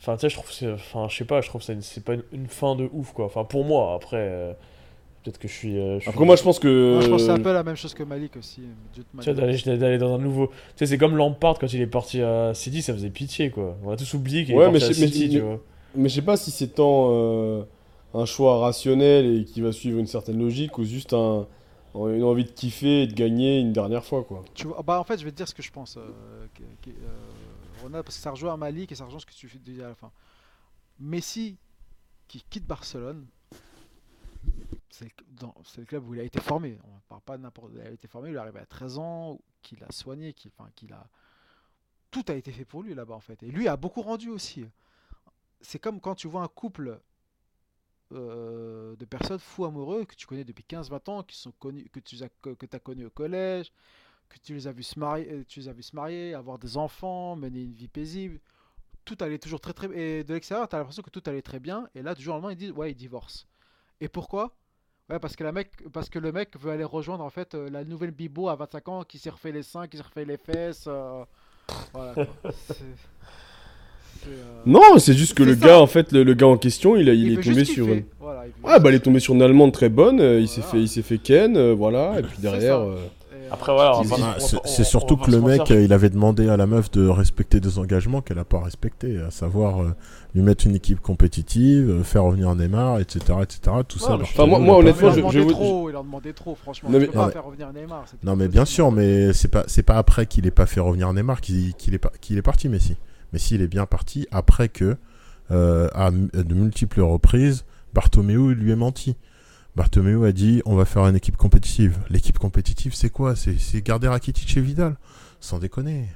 enfin, tu sais, je trouve, que c'est- enfin, je sais pas, je trouve que c'est pas une, une fin de ouf, quoi. Enfin, pour moi, après, euh, peut-être que je suis. euh, je Après, suis- moi, je pense que. Moi, je pense que c'est un peu la même chose que Malik aussi. D'aller d'aller dans un nouveau. Tu sais, c'est comme Lampard quand il est parti à City, ça faisait pitié, quoi. On a tous oublié qu'il Ouais, est mais parti à mais- City, mais- tu vois. Mais je sais pas si c'est tant euh, un choix rationnel et qui va suivre une certaine logique ou juste un, une envie de kiffer et de gagner une dernière fois, quoi. Tu vois, bah en fait, je vais te dire ce que je pense, euh, euh, Ronald, parce que ça rejoint à Malik et ça rejoint ce que tu dis à la fin. Messi qui quitte Barcelone, c'est le, club où il a été formé. On ne parle pas de n'importe. Il a été formé, il est arrivé à 13 ans, qu'il a soigné, qu'il enfin, qu'il a. Tout a été fait pour lui là-bas en fait. Et lui a beaucoup rendu aussi. C'est comme quand tu vois un couple euh, de personnes fous amoureux que tu connais depuis 15-20 ans, qui sont connus, que tu as, que, as connus au collège, que tu les as vus se marier, euh, tu les as vus se marier, avoir des enfants, mener une vie paisible. Tout allait toujours très très Et de l'extérieur, tu as l'impression que tout allait très bien. Et là, du jour au lendemain, ils disent Ouais, ils divorcent. Et pourquoi? Ouais, parce que, la mec, parce que le mec veut aller rejoindre en fait euh, la nouvelle Bibo à 25 ans qui s'est refait les seins, qui s'est refait les fesses. euh, Voilà. euh, Non, c'est juste que le ça. gars, en fait, le, le gars en question, il, a, il, il est tombé sur. Voilà, il Ah, bah, il est tombé sur une Allemande très bonne, il s'est fait, il s'est fait ken, voilà, et puis derrière. Après, voilà, C'est surtout que le mec, euh, il avait demandé à la meuf de respecter des engagements qu'elle n'a pas respectés, à savoir euh, lui mettre une équipe compétitive, euh, faire revenir Neymar, etc. etc. tout Ouais, ça. Enfin, moi- moi, honnêtement, je- trop, il leur demandait trop, franchement. Non, mais- non, pas mais- faire revenir Neymar. Non mais bien sûr, mais c'est pas c'est pas après qu'il ait pas fait revenir Neymar qu'il qu'il est pas qu'il est parti Messi. Messi il est bien parti après que euh, à de multiples reprises Bartomeu lui ait menti. Bartomeu a dit on va faire une équipe compétitive. L'équipe compétitive c'est quoi? C'est c'est garder Rakitic et Vidal. Sans déconner.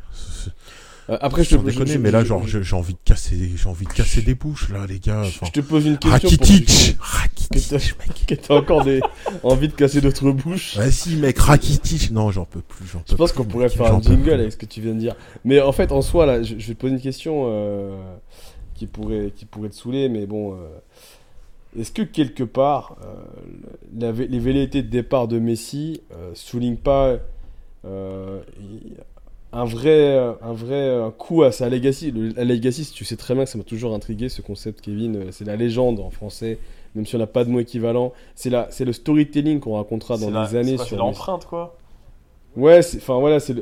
Euh, Après, je te déconner, mais là genre j'ai envie de casser j'ai envie de casser des bouches là les gars. je, Enfin, je te pose une question. pour Rakitic, que Rakitic, mec. t'as encore des... envie de casser d'autres bouches. Vas-y mec, Rakitic. Non, j'en peux plus, j'en peux Je pense qu'on pourrait faire un jingle avec ce que tu viens de dire. Mais en fait, en soi, là, je, je vais te poser une question euh, qui, pourrait, qui pourrait te saouler, mais bon. euh, Est-ce que quelque part, euh, la les velléités de départ de Messi euh, soulignent pas euh, un vrai, un vrai coup à sa legacy? Le- La legacy, tu sais très bien que ça m'a toujours intrigué ce concept, Kevin. C'est la légende en français, même si on n'a pas de mot équivalent. C'est la- c'est le storytelling qu'on racontera dans des années c'est l'empreinte, quoi? Ouais, enfin voilà, c'est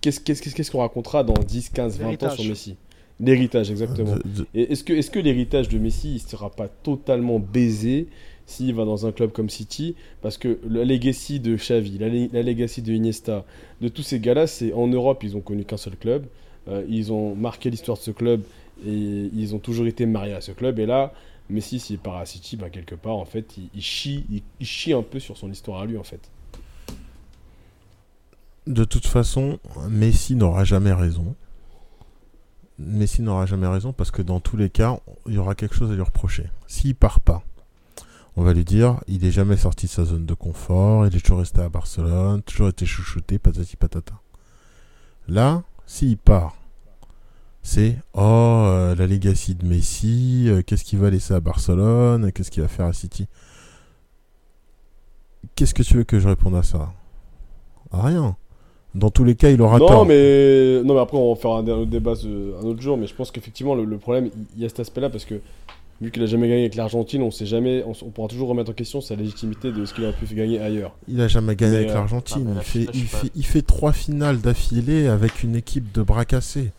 qu'est-ce qu'est-ce qu'est-ce qu'on racontera dans 10, 15, 20 ans sur Messi? L'héritage, exactement. De- de- Et est-ce que, est que l'héritage de Messi, il sera pas totalement baisé s'il va dans un club comme City? Parce que la legacy de Xavi, la, la legacy de Iniesta, de tous ces gars-là, c'est en Europe, ils ont connu qu'un seul club. Euh, ils ont marqué l'histoire de ce club et ils ont toujours été mariés à ce club. Et là, Messi, s'il part à City, bah, quelque part, en fait, il, il chie, il, il chie un peu sur son histoire à lui, en fait. De toute façon, Messi n'aura jamais raison. Messi n'aura jamais raison parce que dans tous les cas, il y aura quelque chose à lui reprocher. S'il part pas, on va lui dire il est jamais sorti de sa zone de confort, il est toujours resté à Barcelone, toujours été chouchouté, patati patata. Là, s'il part, c'est oh euh, la legacy de Messi, euh, qu'est-ce qu'il va laisser à Barcelone, qu'est-ce qu'il va faire à City. Qu'est-ce que tu veux que je réponde à ça? Rien. Dans tous les cas, il aura non, tort. mais non, mais après on va faire un, un autre débat ce- un autre jour. Mais je pense qu'effectivement le, le problème, il- y a cet aspect-là parce que vu qu'il a jamais gagné avec l'Argentine, on sait jamais, on, pourra toujours remettre en question sa légitimité de ce qu'il aurait pu gagner ailleurs. Il a jamais gagné Mais, avec euh, l'Argentine. ah, il, fait, il, fait, il fait trois finales d'affilée avec une équipe de bras cassés.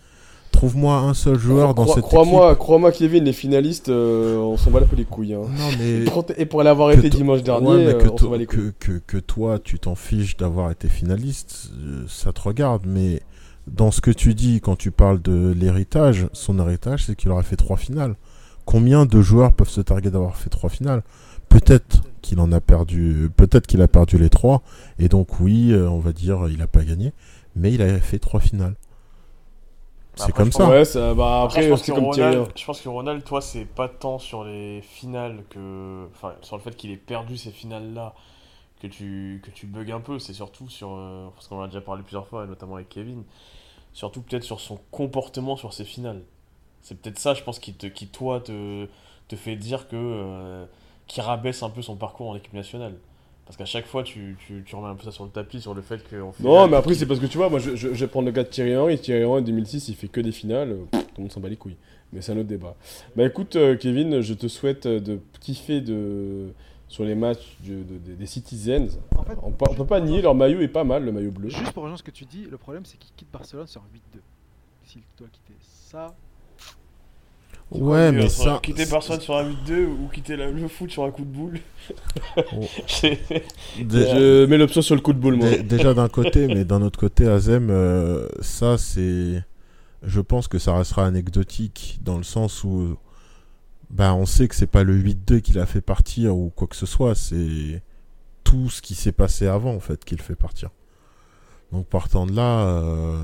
Trouve-moi un seul joueur dans cette Crois-moi, crois-moi, Kevin, les finalistes, euh, on s'en bat un peu les couilles. hein. équipe. Non, mais. Et pour, l'avoir été dimanche dernier, Ouais, euh, que, on s'en les couilles. que, que, que toi, tu t'en fiches d'avoir été finaliste, euh, ça te regarde. Mais dans ce que tu dis, quand tu parles de l'héritage, son héritage, c'est qu'il aurait fait trois finales. Combien de joueurs peuvent se targuer d'avoir fait trois finales? Peut-être qu'il en a perdu, peut-être qu'il a perdu les trois, et donc oui, on va dire, il a pas gagné, mais il avait fait trois finales. C'est comme ça. Ouais, ça, bah Après, après, je pense, c'est que comme Thierry. Ronald, je pense que Ronald, toi, c'est pas tant sur les finales que. Enfin, sur le fait qu'il ait perdu ces finales-là que tu, que tu bugs un peu. C'est surtout sur. euh, parce qu'on en a déjà parlé plusieurs fois, notamment avec Kevin. Surtout peut-être sur son comportement sur ces finales. C'est peut-être ça, je pense, qui, te, qui toi, te, te fait dire que. euh, qui rabaisse un peu son parcours en équipe nationale. Parce qu'à chaque fois, tu, tu, tu remets un peu ça sur le tapis, sur le fait qu'on fait. Non, mais après, c'est parce que tu vois, moi, je, je, je vais prendre le cas de Thierry Henry. Thierry Henry, en 2006, il fait que des finales. pff, tout le monde s'en bat les couilles. Mais c'est un autre débat. Bah écoute, euh, Kevin, je te souhaite euh, de kiffer de... sur les matchs de- de- des Citizens. En fait, On peut, on peut pas nier, leur maillot est pas mal, le maillot bleu. Juste pour rejoindre ce que tu dis, le problème c'est qu'il quitte Barcelone sur un 8-2. S'il doit quitter ça, Ouais, mais ça. Quitter personne sur un 8-2 ou quitter la- le foot sur un coup de boule. Oh. Je mets l'option sur le coup de boule, moi. dé- déjà d'un côté, mais d'un autre côté, Azem, euh, ça c'est. Je pense que ça restera anecdotique dans le sens où. Bah, on sait que c'est pas le 8-2 qui l'a fait partir ou quoi que ce soit, c'est tout ce qui s'est passé avant en fait qui le fait partir. Donc partant de là, euh,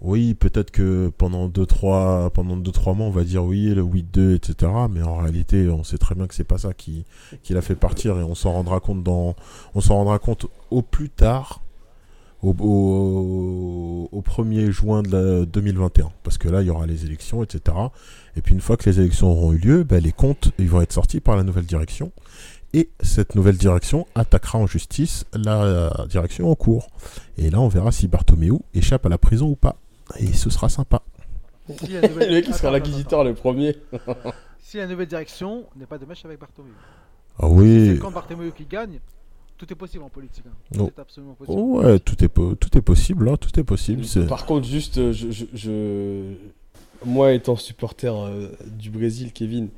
oui, peut-être que pendant 2-3 pendant deux, trois mois on va dire oui, le 8-2, etc. Mais en réalité, on sait très bien que c'est pas ça qui, l'a fait partir. Et on s'en rendra compte dans on s'en rendra compte au plus tard au, au, au 1er juin de la 2021 parce que là il y aura les élections etc et puis une fois que les élections auront eu lieu ben, les comptes ils vont être sortis par la nouvelle direction. Et cette nouvelle direction attaquera en justice la direction en cours. Et là on verra si Bartomeu échappe à la prison ou pas et ce sera sympa si la nouvelle, le mec, il sera l'inquisiteur le premier. Si la nouvelle direction n'est pas de match avec Bartomeu. ah oui C'est quand Bartomeu qui gagne, tout est possible en politique. hein. Tout Oh. est absolument possible. Oh ouais tout est, po- tout est possible là, tout est possible c'est- Par contre, juste, euh, je, je- je- moi étant supporter euh, du Brésil, Kevin,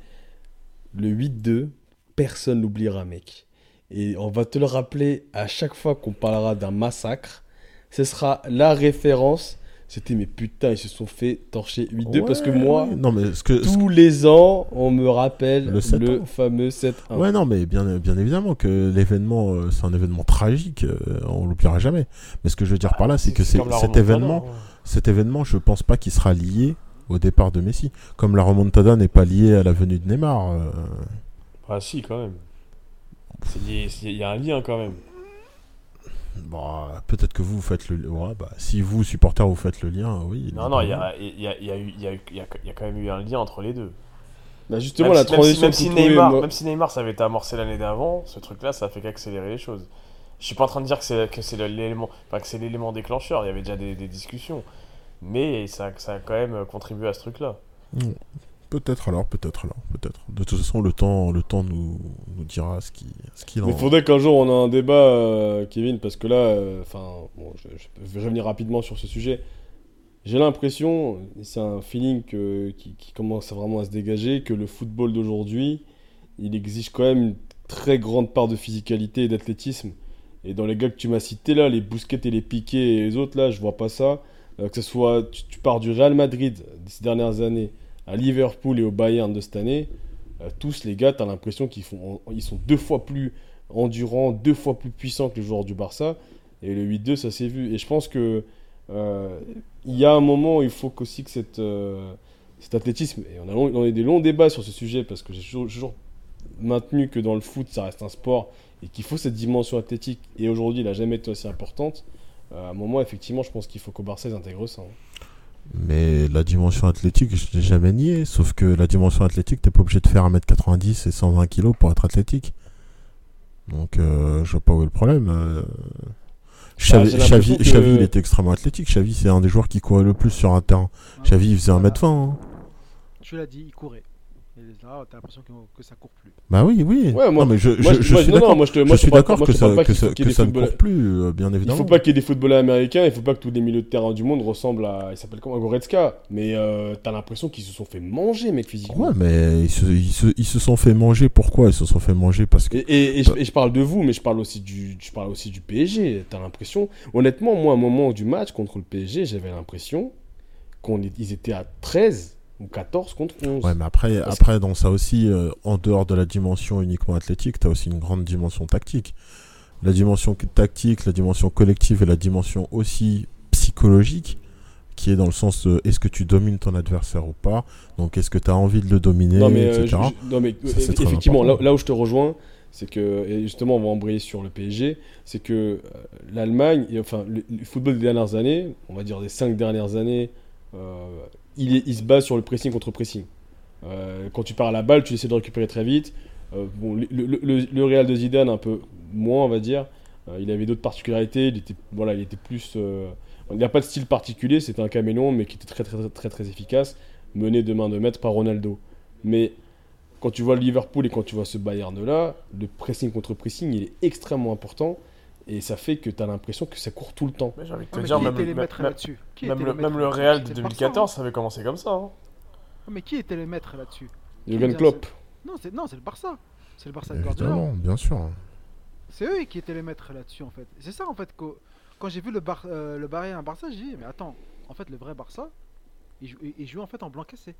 le 8-2, personne n'oubliera, mec. Et on va te le rappeler à chaque fois qu'on parlera d'un massacre. Ce sera la référence. C'était, mais putain, ils se sont fait torcher 8-2 parce que Ouais, moi, ouais. non mais ce que, ce tous les ans, on me rappelle Le le, 7-1. fameux 7-1. Ouais, non, mais bien, bien évidemment que l'événement, euh, c'est un événement tragique, euh, on l'oubliera jamais. Mais ce que je veux dire par là, c'est que c'est, cet événement, hein. cet événement, je pense pas qu'il sera lié au départ de Messi. Comme la remontada n'est pas liée à la venue de Neymar. euh, Ah si, quand même. Il y a un lien quand même. Bah, peut-être que vous, vous faites le, ouais, bah, si vous, supporters, vous faites le lien, oui. Non, non, il y a, il y, a, il y, a eu- y, a, y, quand même eu un lien entre les deux. Bah, justement, même, la si, même si- transition même si Couto et Neymar, même si Neymar, ça avait été amorcé l'année d'avant, ce truc-là, ça a fait qu'accélérer les choses. Je suis pas en train de dire que c'est que c'est le- l'élément, enfin, que c'est l'élément déclencheur. Il y avait déjà des, des discussions, mais ça, ça a quand même contribué à ce truc-là. Peut-être alors, peut-être alors, peut-être. De toute façon, le temps, le temps nous, dira ce qui, ce qu'il en Mais faudrait qu'un jour on ait un débat, euh, Kevin, parce que là, euh, enfin, je, je vais revenir rapidement sur ce sujet. J'ai l'impression, c'est un feeling qui, commence vraiment à se dégager, que le football d'aujourd'hui, il exige quand même une très grande part de physicalité et d'athlétisme. Et dans les gars que tu m'as cités là, les Bousquet et les Piquet et les autres là, je vois pas ça. Euh, que ce soit, tu pars du Real Madrid ces dernières années, à Liverpool et au Bayern de cette année, euh, tous les gars, tu as l'impression qu'ils font, ils sont deux fois plus endurants, deux fois plus puissants que les joueurs du Barça. Et le 8-2, ça s'est vu. Et je pense que euh, il y a un moment où il faut qu'aussi que cette, euh, cet athlétisme, et on a, long- on a des longs débats sur ce sujet parce que j'ai toujours, toujours maintenu que dans le foot, ça reste un sport et qu'il faut cette dimension athlétique. Et aujourd'hui, elle n'a jamais été aussi importante. Euh, à un moment, effectivement, je pense qu'il faut qu'au Barça, ils intègrent ça. hein. Mais la dimension athlétique, je l'ai jamais nié. Sauf que la dimension athlétique, t'es pas obligé de faire 1m90 et 120 kg pour être athlétique. Donc, euh, je vois pas où est le problème. euh. Xavi- que- Xavi, il était extrêmement athlétique. Xavi, c'est un des joueurs qui courait le plus sur un terrain. Xavi, il faisait Voilà. 1m20. hein. Tu l'as dit, il courait. Et là, t'as l'impression que, que ça court plus. Bah oui, oui. Ouais, moi- non, mais je, Moi, je, je moi, suis non, non, d'accord. moi, je te- Je moi, je suis parle- d'accord moi, que ça, que ça, que ça ne court plus, euh, bien Il évidemment. faut pas qu'il y ait des footballeurs américains, il faut pas que tous les milieux de terrain du monde ressemblent à. Il s'appelle comment Goretzka. Mais euh, t'as l'impression qu'ils se sont fait manger, mec, physiquement. Ouais, mais ils se, ils, se, ils se sont fait manger. Pourquoi Ils se sont fait manger? Parce que. Et, et- et je, et je parle de vous, mais je parle aussi du, je parle aussi du PSG. T'as l'impression. Honnêtement, moi, à un moment du match contre le PSG, j'avais l'impression qu'ils étaient à 13 ou 14 contre 11. Ouais, mais après, Parce après dans ça aussi, euh, en dehors de la dimension uniquement athlétique, tu as aussi une grande dimension tactique. La dimension tactique, la dimension collective et la dimension aussi psychologique qui est dans le sens euh, est-ce que tu domines ton adversaire ou pas? Donc est-ce que tu as envie de le dominer, Non, mais, euh, etc. je- je- non, mais Ça, très effectivement, là, où je te rejoins, c'est que, et justement, on va embrayer sur le PSG, c'est que euh, l'Allemagne, enfin, le, le football des dernières années, on va dire des cinq dernières années, euh, il, se base sur le pressing contre pressing. Euh, quand tu pars à la balle, tu essaies de récupérer très vite. Euh, le, Real de Zidane, un peu moins, on va dire. Euh, il avait d'autres particularités. Il était, voilà, il était plus. il pas de style particulier. C'était un caméléon, mais qui était très, très, très, très, efficace, mené de main de maître par Ronaldo. Mais quand tu vois Liverpool et quand tu vois ce Bayern-là, le pressing contre pressing, il est extrêmement important. Et ça fait que tu as l'impression que ça court tout le temps. Mais j'ai envie de te Ah, dire, même, le, le Real de C'était le Barça, 2014, ça avait commencé comme ça. hein. Ah, Mais qui était les maîtres là-dessus Jürgen Klopp. Non, c'est non, c'est le Barça. C'est le Barça de Guardiola. Bien sûr. C'est eux qui étaient les maîtres là-dessus en fait. C'est ça en fait que quand j'ai vu le Bar euh, le Barça, j'ai dit mais attends, en fait le vrai Barça, il, jou- il jouait en fait en blanc cassé.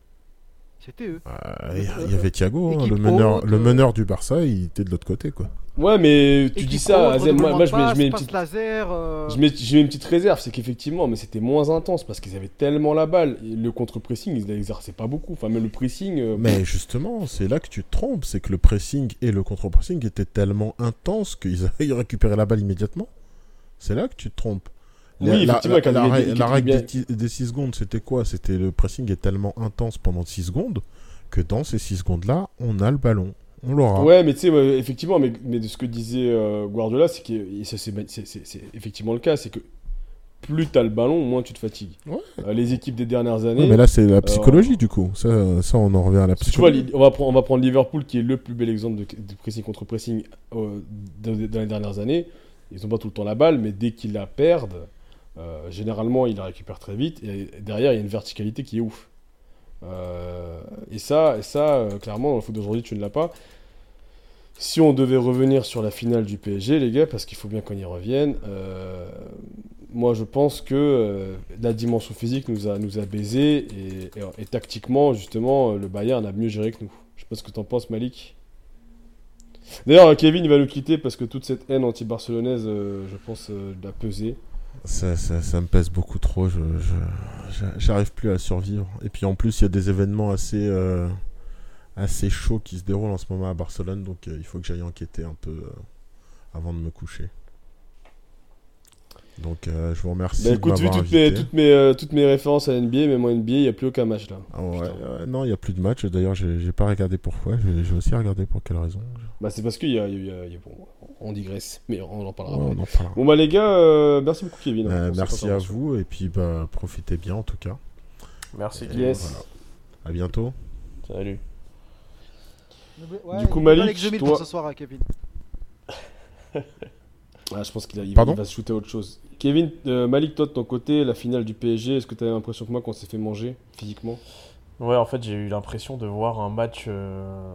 C'était eux. Euh, Il y avait Thiago, hein, le, meneur, le euh, meneur du Barça, il était de l'autre côté. quoi. Ouais, mais tu dis ça, Azem, moi, moi, je, mets, je, mets une petite, laser. euh, je, mets, je mets une petite réserve, c'est qu'effectivement, mais c'était moins intense parce qu'ils avaient tellement la balle. Et le contre-pressing, ils l'exerçaient pas beaucoup. Enfin, même le pressing. euh, Mais justement, c'est là que tu te trompes, c'est que le pressing et le contre-pressing étaient tellement intenses qu'ils ils récupéraient la balle immédiatement. C'est là que tu te trompes. Oui, La- effectivement, la, la, des- la règle des, ti- des 6 secondes, c'était quoi? C'était le pressing est tellement intense pendant 6 secondes que dans ces 6 secondes-là, on a le ballon. On l'aura. Ouais, mais tu sais, ouais, effectivement, mais, mais de ce que disait euh, Guardiola, c'est que c'est effectivement le cas, c'est que plus tu as le ballon, moins tu te fatigues. Ouais. Euh, les équipes des dernières années. Ouais, mais là, c'est la psychologie du coup. Ça, ça, on en revient à la Tu vois, psychologie. on va, prendre, on va prendre Liverpool qui est le plus bel exemple de, de pressing contre pressing euh, dans, dans les dernières années. Ils n'ont pas tout le temps la balle, mais dès qu'ils la perdent, euh, généralement ils la récupèrent très vite. Et derrière, il y a une verticalité qui est ouf. Euh, et ça, ça euh, clairement, dans le foot d'aujourd'hui, tu ne l'as pas. Si on devait revenir sur la finale du PSG, les gars, parce qu'il faut bien qu'on y revienne, moi je pense que la dimension physique nous a, nous a baisé et, tactiquement, justement, le Bayern a mieux géré que nous. Je sais pas ce que t'en penses, Malik. D'ailleurs, Kevin il va nous quitter parce que toute cette haine anti-barcelonaise, je pense, l'a pesé. Ça, ça, me pèse beaucoup trop. Je, je- j'a- j'arrive plus à survivre. Et puis en plus, il y a des événements assez, euh, assez chauds qui se déroulent en ce moment à Barcelone. Donc euh, il faut que j'aille enquêter un peu euh, avant de me coucher. Donc euh, je vous remercie Bah de écoute, vu toutes mes, invité. toutes, mes, euh, toutes mes références à NBA, même en NBA, il n'y a plus aucun match là. Ah ouais, euh, non, il n'y a plus de match. D'ailleurs, j'ai pas regardé pourquoi. J'ai aussi regardé pour quelle raison. Bah c'est parce qu'il y a, il y a- il y a- bon, on digresse, mais on en parlera. Ouais, on en parlera. Bon bah les gars, euh, merci beaucoup Kevin. Euh, merci à vous et puis bah, profitez bien en tout cas. Merci. Et. Yes. voilà. À bientôt. Salut. Ouais, Du coup, Malik, je mille toi- pour ce soir à Kevin. Ah, je pense qu'il va, se shooter à autre chose. Kevin, euh, Malik, toi de ton côté, la finale du PSG, est-ce que tu as l'impression que moi qu'on s'est fait manger physiquement? Ouais, en fait, j'ai eu l'impression de voir un match, euh,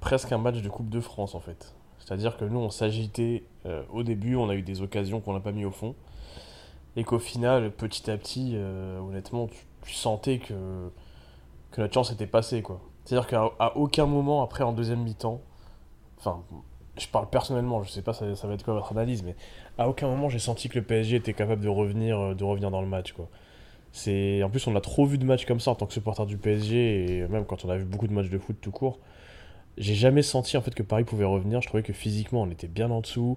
presque un match de Coupe de France, en fait. C'est-à-dire que nous, on s'agitait euh, au début, on a eu des occasions qu'on n'a pas mis au fond. Et qu'au final, petit à petit, honnêtement, tu, sentais que, que notre chance était passée, quoi. C'est-à-dire qu'à aucun moment, après, en deuxième mi-temps, enfin, je parle personnellement, je sais pas ça, ça va être quoi votre analyse, mais à aucun moment, j'ai senti que le PSG était capable de revenir, euh, de revenir dans le match, quoi. En plus on a trop vu de matchs comme ça en tant que supporter du PSG et même quand on a vu beaucoup de matchs de foot tout court. J'ai jamais senti en fait que Paris pouvait revenir. Je trouvais que physiquement on était bien en dessous.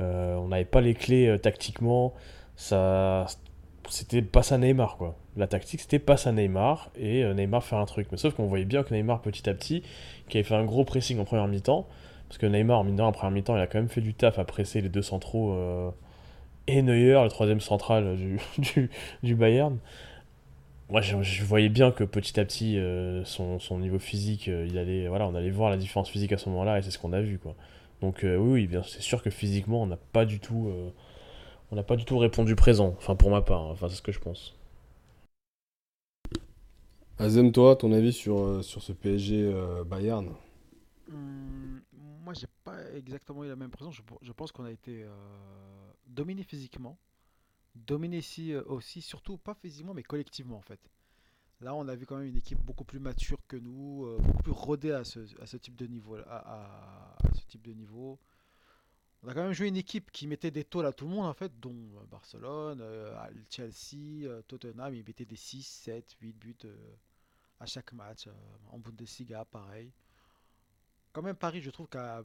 Euh, on n'avait pas les clés euh, tactiquement. Ça, c'était pas ça Neymar quoi. La tactique c'était pas ça Neymar et Neymar faire un truc. Mais sauf qu'on voyait bien que Neymar petit à petit, qui avait fait un gros pressing en première mi-temps, parce que Neymar mine de rien, en première mi-temps il a quand même fait du taf à presser les deux centraux. euh, et Neuer, le troisième central du, du, du Bayern. Moi, je, je voyais bien que petit à petit, euh, son, son niveau physique, euh, il allait, voilà, on allait voir la différence physique à ce moment-là, et c'est ce qu'on a vu, quoi. Donc euh, oui, oui, bien, c'est sûr que physiquement, on n'a pas du tout, euh, on n'a pas du tout répondu présent. Enfin, pour ma part, hein. enfin, c'est ce que je pense. Azem, toi, ton avis sur, euh, sur ce PSG euh, Bayern? Hum, moi, j'ai pas exactement eu la même impression. Je, pense qu'on a été euh, dominé physiquement, dominé ici, euh, aussi, surtout pas physiquement, mais collectivement en fait. Là, on a vu quand même une équipe beaucoup plus mature que nous, euh, beaucoup plus rodée à ce, à ce type de niveau. À, ce type de niveau. On a quand même joué une équipe qui mettait des taux à tout le monde, en fait, dont Barcelone, Chelsea, Tottenham. Ils mettaient des 6, 7, 8 buts à chaque match. en Bundesliga, pareil. Quand même, Paris, je trouve, qu'a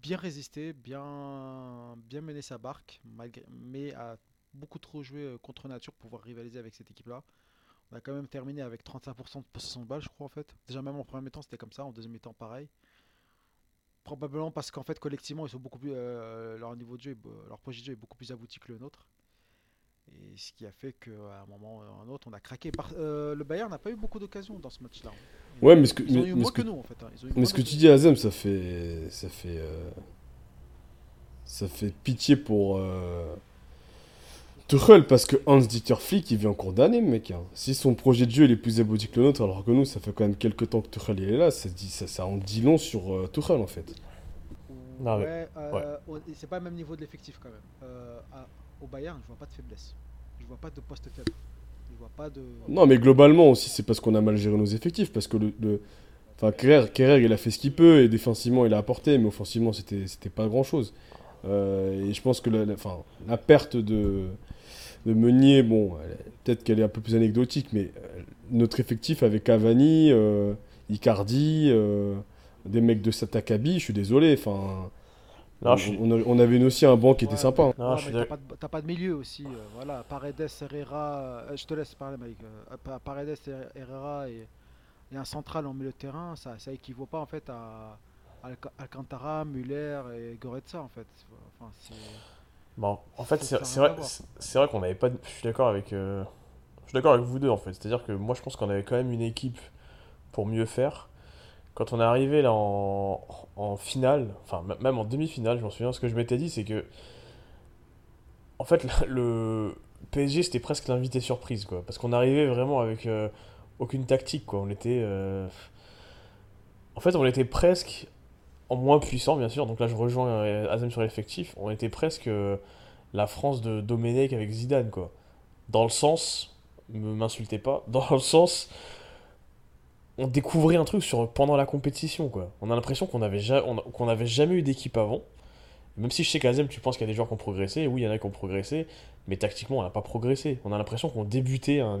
bien résisté, bien, mené sa barque, mais a beaucoup trop joué euh, contre nature pour pouvoir rivaliser avec cette équipe-là. On a quand même terminé avec 35% de possession de balle, je crois, en fait. Déjà, même en premier mi-temps, c'était comme ça. En deuxième mi-temps, pareil. Probablement parce qu'en fait, collectivement, ils sont beaucoup plus, euh, leur niveau de jeu, leur projet de jeu est beaucoup plus abouti que le nôtre. Et ce qui a fait qu'à un moment ou à un autre, on a craqué. Par- euh, le Bayern n'a pas eu beaucoup d'occasions dans ce match-là. Ouais, mais ce que- Ils ont mais- eu mais moins ce que- que nous, en fait. hein. Ils ont eu Mais ce que tu dis, Azem, ça fait. Ça fait. euh, Ça fait pitié pour. Euh... Tuchel, parce que Hans Dieter Flick, il vient en cours d'année, mec. hein. Si son projet de jeu il est plus abouti que le nôtre, alors que nous, ça fait quand même quelques temps que Tuchel il est là, ça, dit, ça, ça en dit long sur euh, Tuchel, en fait. Non, mais- ouais, euh, c'est pas le même niveau de l'effectif quand même. Euh, à- au Bayern, je vois pas de faiblesse. Je vois pas de poste faible. Je vois pas de. Non, mais globalement aussi, c'est parce qu'on a mal géré nos effectifs, parce que le. Enfin, Kerrer, Kerrer, il a fait ce qu'il peut, et défensivement, il a apporté, mais offensivement, c'était pas grand-chose. Euh, et je pense que la, la- perte de, de Meunier, bon, peut-être qu'elle est un peu plus anecdotique, mais euh, notre effectif avec Cavani, euh, Icardi, euh, des mecs de Satakabi, je suis désolé, enfin, Non, on, je suis- on a- on avait aussi un banc qui était Ouais, sympa. hein. Non, ouais, je suis mais t'as pas, de- t'as pas de milieu aussi. euh, voilà, Paredes, Herrera. euh, je te laisse parler, Mike. Euh, Pa- Paredes, Herrera et, et un central en milieu de terrain, ça, ça équivaut pas en fait à Alca- Alcantara, Muller et Goretzka en fait. Enfin, c'est. Bon, en fait, c'est vrai, c'est- vrai qu'on n'avait pas. de- Je suis d'accord avec. euh, Je suis d'accord avec vous deux en fait. C'est-à-dire que moi, je pense qu'on avait quand même une équipe pour mieux faire. Quand on est arrivé là en, finale, enfin même en demi-finale, je m'en souviens, ce que je m'étais dit, c'est que en fait le PSG c'était presque l'invité surprise quoi, parce qu'on arrivait vraiment avec euh, aucune tactique quoi. On était, euh, en fait, on était presque en moins puissant bien sûr. Donc là, je rejoins euh, Azem sur l'effectif. On était presque la France de Domenech avec Zidane quoi. Dans le sens, me m'insultez pas, dans le sens on découvrait un truc sur, pendant la compétition, quoi. On a l'impression qu'on avait, ja- on a- qu'on avait jamais eu d'équipe avant. Même si je sais qu'Azem, tu penses qu'il y a des joueurs qui ont progressé, oui, il y en a qui ont progressé, mais tactiquement, on n'a pas progressé. On a l'impression qu'on débutait un,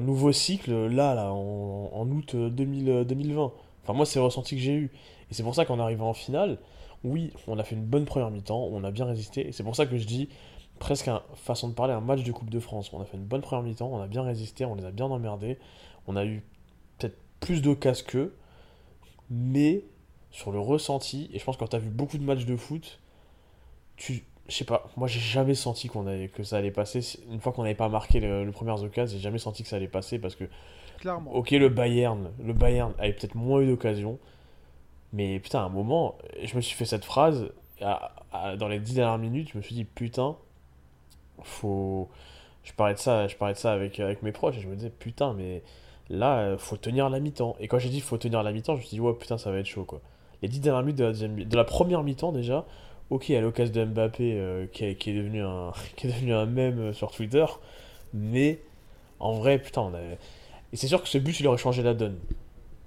nouveau cycle, là, là, en, août euh, 2000, euh, 2020. Enfin, moi, c'est le ressenti que j'ai eu. Et c'est pour ça qu'en arrivant en finale, oui, on a fait une bonne première mi-temps, on a bien résisté. Et c'est pour ça que je dis, presque un, façon de parler, un match de Coupe de France. On a fait une bonne première mi-temps, on a bien résisté, on les a bien emmerdés. On a eu peut-être plus de casse qu'eux, mais sur le ressenti, et je pense que quand tu as vu beaucoup de matchs de foot, tu. Je sais pas, moi j'ai jamais senti qu'on allait, que ça allait passer. Une fois qu'on n'avait pas marqué le, le premier occasion, j'ai jamais senti que ça allait passer parce que, Clairement. ok, le Bayern, le Bayern avait peut-être moins eu d'occasions, mais putain, à un moment, je me suis fait cette phrase, à- à- dans les dix dernières minutes, je me suis dit, putain, faut. Je parlais de ça, je parlais de ça avec, avec mes proches et je me disais, putain, mais là, euh, faut tenir la mi-temps. Et quand j'ai dit faut tenir la mi-temps, je me suis dit, ouais, putain, ça va être chaud, quoi. Les 10 dernières minutes de la, première mi-temps, déjà, ok, à l'occasion de Mbappé, euh, qui, est, devenu un, qui est devenu un mème euh, sur Twitter, mais en vrai, putain. Et c'est sûr que ce but, il aurait changé la donne.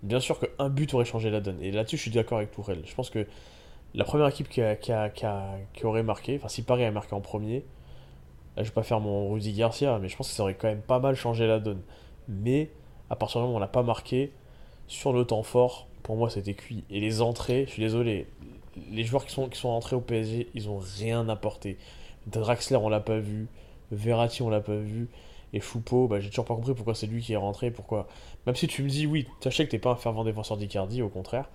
Bien sûr qu'un but aurait changé la donne. Et là-dessus, je suis d'accord avec Tourelle. Je pense que la première équipe qui, qui, a- qui, a- qui aurait marqué, enfin, si Paris a marqué en premier, là, je vais pas faire mon Rudy Garcia, mais je pense que ça aurait quand même pas mal changé la donne. Mais à partir du moment où on l'a pas marqué, sur le temps fort, pour moi c'était cuit. Et les entrées, je suis désolé, les joueurs qui sont, qui sont entrés au PSG, ils ont rien apporté. Draxler, on l'a pas vu. Verratti, on l'a pas vu. Et Choupeau, bah, j'ai toujours pas compris pourquoi c'est lui qui est rentré. Pourquoi Même si tu me dis, oui, sachez que t'es pas un fervent défenseur d'Icardi, au contraire.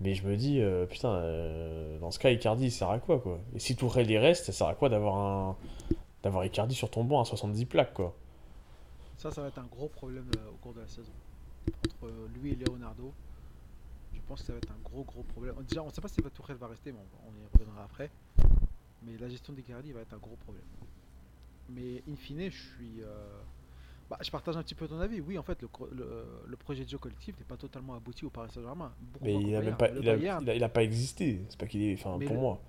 Mais je me dis, euh, putain, euh, dans ce cas, Icardi, il sert à quoi, quoi? Et si Tourelle y reste, ça sert à quoi d'avoir un d'avoir Icardi sur ton banc à 70 plaques, quoi Ça, ça va être un gros problème euh, au cours de la saison. Entre euh, lui et Leonardo, je pense que ça va être un gros gros problème. Déjà, on ne sait pas si Tourelle va rester, mais on, on y reviendra après. Mais la gestion d'Icardi va être un gros problème. Mais in fine, je suis. euh, bah, je partage un petit peu ton avis. Oui, en fait, le, le, le projet de jeu collectif n'est pas totalement abouti au Paris Saint-Germain. Mais il a même Bayern. pas, il a, Bayern- il a- il a pas existé. C'est pas qu'il est, enfin, pour le- moi.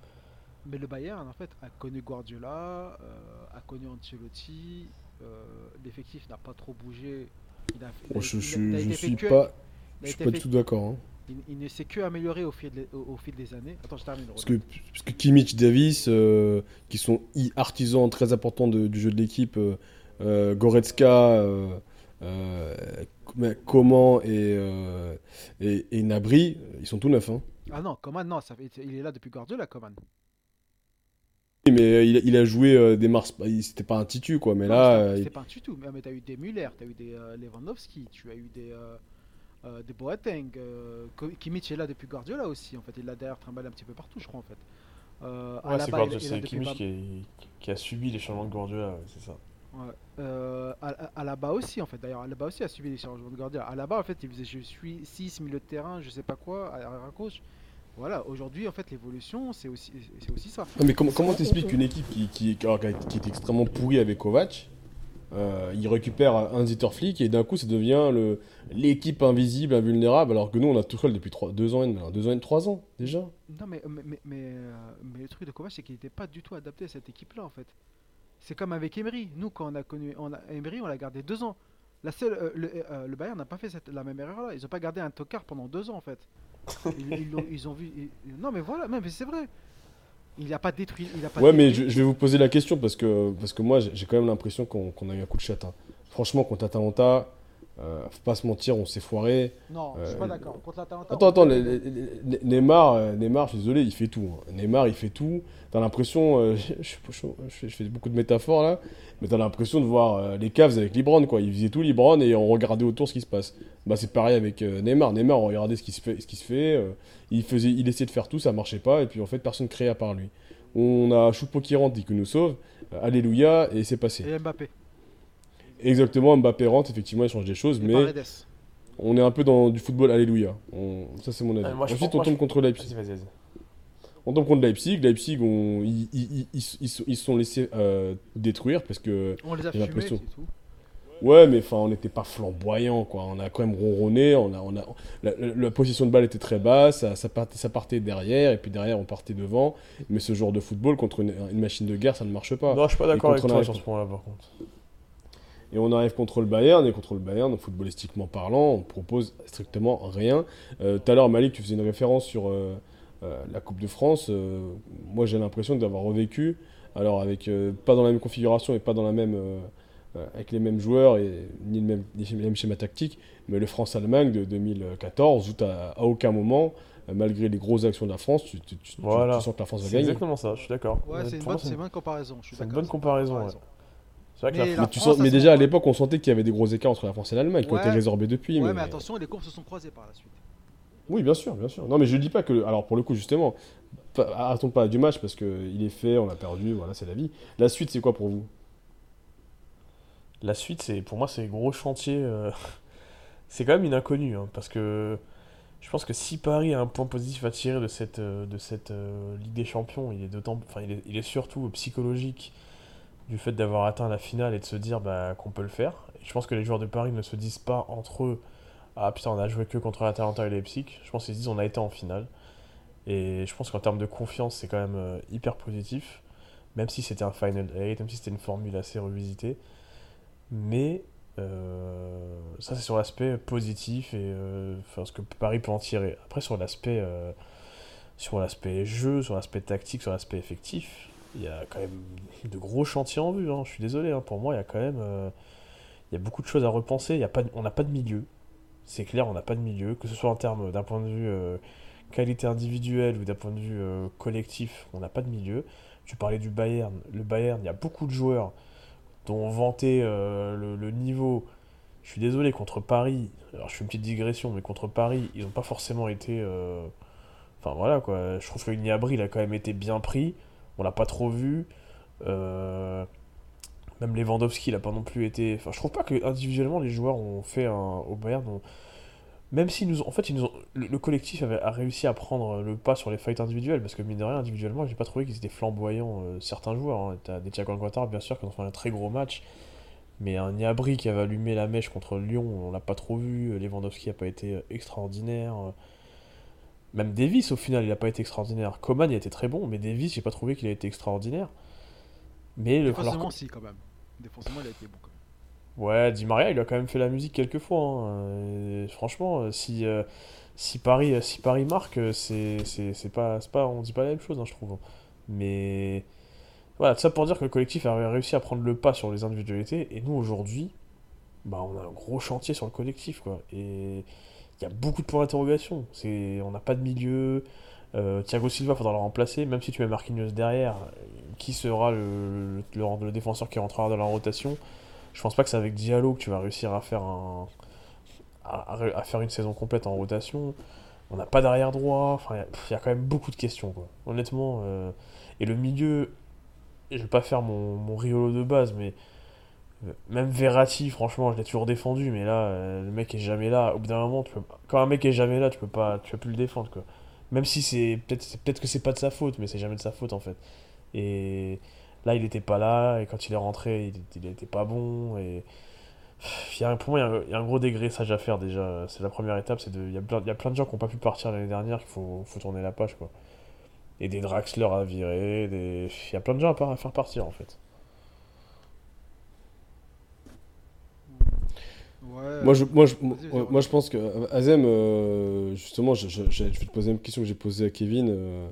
Mais le Bayern, en fait, a connu Guardiola, euh, a connu Ancelotti. euh, L'effectif n'a pas trop bougé. Il a, il a- Bon, je été suis pas, je suis pas du tout d'accord. hein. Il, il ne s'est que amélioré au fil, des- au, au fil des années. Attends, je termine. Parce que, parce que Kimmich, Davis, euh, qui sont artisans très importants de- du jeu de l'équipe, Goretzka, Coman et, et, et Nabri, ils sont tout neufs. Hein. Ah non, Coman, non, ça il est là depuis Guardiola, Coman. Oui, Mais il, il a joué euh, des Mars, il- c'était pas un titu quoi, mais Non, là, c'était- euh, pas un tutu. Mais, mais t'as eu des Müller, t'as eu des euh, Lewandowski, tu as eu des, euh, euh, des Boateng. Euh, Kimmich est là depuis Guardiola aussi, en fait. Il l'a d'ailleurs trimballé un petit peu partout, je crois, en fait. Euh, Ouais, c'est Guardiola, Kimmich pas- qui, est- qui a subi les changements de Guardiola, ouais, c'est ça. Ouais. Euh, Al- Alaba aussi, en fait. D'ailleurs, Alaba aussi a subi les changements de Guardiola. Alaba, en fait, il faisait je suis 6, milieu de terrain, je sais pas quoi, arrière gauche. Voilà, aujourd'hui, en fait, l'évolution, c'est aussi, c'est aussi ça. Non, mais comment comment t'expliques qu'une équipe qui, qui, est extrêmement pourrie avec Kovac, euh, il récupère un Zitterflick et d'un coup ça devient le l'équipe invisible, invulnérable, alors que nous on a Tuchel depuis 2 ans, et demi- deux ans et 3 ans déjà. Non, mais, mais, mais, mais, euh, mais le truc de Kovac, c'est qu'il n'était pas du tout adapté à cette équipe-là, en fait. C'est comme avec Emery. Nous, quand on a connu on a, Emery, on l'a gardé deux ans. La seule, euh, le, le Bayern n'a pas fait cette- la même erreur-là. Ils n'ont pas gardé un tocard pendant deux ans, en fait. Ils, ils l'ont- ils ont vu. ils- non, mais voilà, mais c'est vrai. Il n'a pas détruit. Il a pas Ouais, mais je, je vais vous poser la question parce que, parce que moi j'ai quand même l'impression qu'on qu'on a eu un coup de chat. hein. Franchement, contre Atalanta, euh, faut pas se mentir, on s'est foiré. Non, je suis euh, pas d'accord. Contre l'Atalanta. Attends, attends, peut- les- les- les- Neymar, euh, Neymar, je suis désolé, il fait tout. hein. Neymar, il fait tout. T'as l'impression, euh, je, je- je- je fais, beaucoup de métaphores là, mais t'as l'impression de voir euh, les caves avec Libron, quoi. Il faisait tout Libron et on regardait autour ce qui se passe. Bah c'est pareil avec euh, Neymar. Neymar, on regardait ce qui se fait, ce qui se fait. euh, il faisait, il essayait de faire tout, ça marchait pas, et puis en fait personne créait à part lui. On a Choupo qui rentre et qui nous sauve. euh, alléluia, et c'est passé. Et Mbappé. Exactement, Mbappé rentre, effectivement, il change des choses, Et mais Paredes. on est un peu dans du football alléluia. On- Ça, c'est mon avis. Moi, je Ensuite, pense- on tombe je- contre Leipzig. Vas-y, vas-y, vas-y. On tombe contre Leipzig. Leipzig, on- ils, ils, ils, ils, se- sont laissés euh, détruire parce que. On les a fumés, c'est tout. Ouais, mais enfin, on n'était pas flamboyant, quoi. On a quand même ronronné. On a, on a, la, la- la position de balle était très basse. Ça, ça, partait, ça partait derrière, et puis derrière, on partait devant. Mais ce genre de football contre une, une machine de guerre, ça ne marche pas. Non, je suis pas d'accord avec toi sur ce point-là, par contre. Et on arrive contre le Bayern, et contre le Bayern, donc footballistiquement parlant, on propose strictement rien. Euh, Tout à l'heure, Malik, tu faisais une référence sur euh, euh, la Coupe de France. Euh, moi, j'ai l'impression d'avoir revécu, alors avec euh, pas dans la même configuration et pas dans la même, avec les mêmes joueurs et ni le même, ni le même schéma tactique, mais le France-Allemagne de 2014, où à aucun moment, malgré les grosses actions de la France, tu, tu- tu- tu- Voilà. tu sens que la France va C'est gagner. exactement ça, je suis d'accord. Ouais, c'est une, c'est bonne comparaison. c'est une bonne comparaison, ouais. C'est vrai que la Mais tu sens, déjà à l'époque, on sentait qu'il y avait des gros écarts entre la France et l'Allemagne, qui ont été résorbés depuis. Ouais, mais... mais attention, les courbes se sont croisées par la suite. Oui, bien sûr, bien sûr. Non, mais je dis pas que. Alors, pour le coup, justement, arrêtons pas du match parce qu'il est fait, on a perdu, voilà, c'est la vie. La suite, c'est quoi pour vous? La suite, c'est pour moi, c'est gros chantier. euh, c'est quand même une inconnue, hein, parce que je pense que si Paris a un point positif à tirer de cette, euh, de cette euh, Ligue des Champions, il est d'autant, enfin, il est, il est surtout psychologique du fait d'avoir atteint la finale et de se dire bah, qu'on peut le faire. Et je pense que les joueurs de Paris ne se disent pas entre eux ah putain on a joué que contre l'Atalanta et Leipzig. Je pense qu'ils se disent on a été en finale. Et je pense qu'en termes de confiance, c'est quand même euh, hyper positif, même si c'était un Final 8, même si c'était une formule assez revisitée. Mais euh, ça, c'est sur l'aspect positif et euh, ce que Paris peut en tirer. Après, sur l'aspect euh, sur l'aspect jeu, sur l'aspect tactique, sur l'aspect effectif, il y a quand même de gros chantiers en vue. hein. Je suis désolé, hein. pour moi, il y a quand même euh, il y a beaucoup de choses à repenser. Il y a pas on n'a pas de milieu. C'est clair, on n'a pas de milieu, que ce soit en termes d'un point de vue euh, qualité individuelle ou d'un point de vue euh, collectif, on n'a pas de milieu. Tu parlais du Bayern. Le Bayern, il y a beaucoup de joueurs dont on vantait le, niveau. Je suis désolé, contre Paris, alors je fais une petite digression, mais contre Paris, ils n'ont pas forcément été. Enfin voilà quoi, je trouve que Niabri il a quand même été bien pris, on l'a pas trop vu. Euh, Même Lewandowski il a pas non plus été. Enfin, je trouve pas que individuellement les joueurs ont fait un... au Bayern. Même si nous. En fait, ils ont... le, le collectif avait... a réussi à prendre le pas sur les fights individuels, parce que mine de rien, individuellement, j'ai pas trouvé qu'ils étaient flamboyants, euh, certains joueurs. Hein. T'as des Thiago Alcantara, bien sûr, qui ont fait un très gros match. Mais un Niabri qui avait allumé la mèche contre Lyon, on l'a pas trop vu. Lewandowski a pas été euh, extraordinaire. Même Davis, au final, il a pas été extraordinaire. Coman, il a été très bon, mais Davis, j'ai pas trouvé qu'il a été extraordinaire. Mais le alors si, quand même. Défensivement, il a été bon. Quand même. Ouais, Di Maria, il a quand même fait la musique quelques fois. hein. Et franchement, euh, si, euh, si Paris, si Paris marque, c'est c'est- c'est pas, c'est pas, on dit pas la même chose, hein, je trouve. Mais voilà, tout ça pour dire que le collectif a réussi à prendre le pas sur les individualités. Et nous, aujourd'hui, bah, on a un gros chantier sur le collectif, quoi. Et il y a beaucoup de points d'interrogation. On n'a pas de milieu. Euh, Thiago Silva, faudra le remplacer. Même si tu mets Marquinhos derrière, qui sera le, le, défenseur qui rentrera dans la rotation? Je pense pas que c'est avec Diallo que tu vas réussir à faire un, à, faire une saison complète en rotation. On n'a pas d'arrière droit. Enfin, il y a- quand même beaucoup de questions, quoi. Honnêtement. euh, Et le milieu, je vais pas faire mon, mon Riolo de base, mais même Verratti, franchement, je l'ai toujours défendu, mais là, euh, le mec est jamais là. Au bout d'un moment, quand un mec est jamais là, tu peux pas, tu peux plus le défendre. Même si c'est peut-être, peut-être que c'est pas de sa faute, mais c'est jamais de sa faute en fait. Et là, il était pas là, et quand il est rentré, il, il était pas bon. Et il y a, pour moi, il y a un- il y, a gros dégraissage à faire déjà. C'est la première étape. C'est de, il y a plein, y de gens qui n'ont pas pu partir l'année dernière, qu'il faut, tourner la page. Et des Draxler à virer, des... il y a plein de gens à faire partir en fait. Ouais. Moi, je, moi, je, moi, ouais. moi, je pense que euh, Azem, euh, justement, je, je- je- je vais te poser la même question que j'ai posée à Kevin. euh,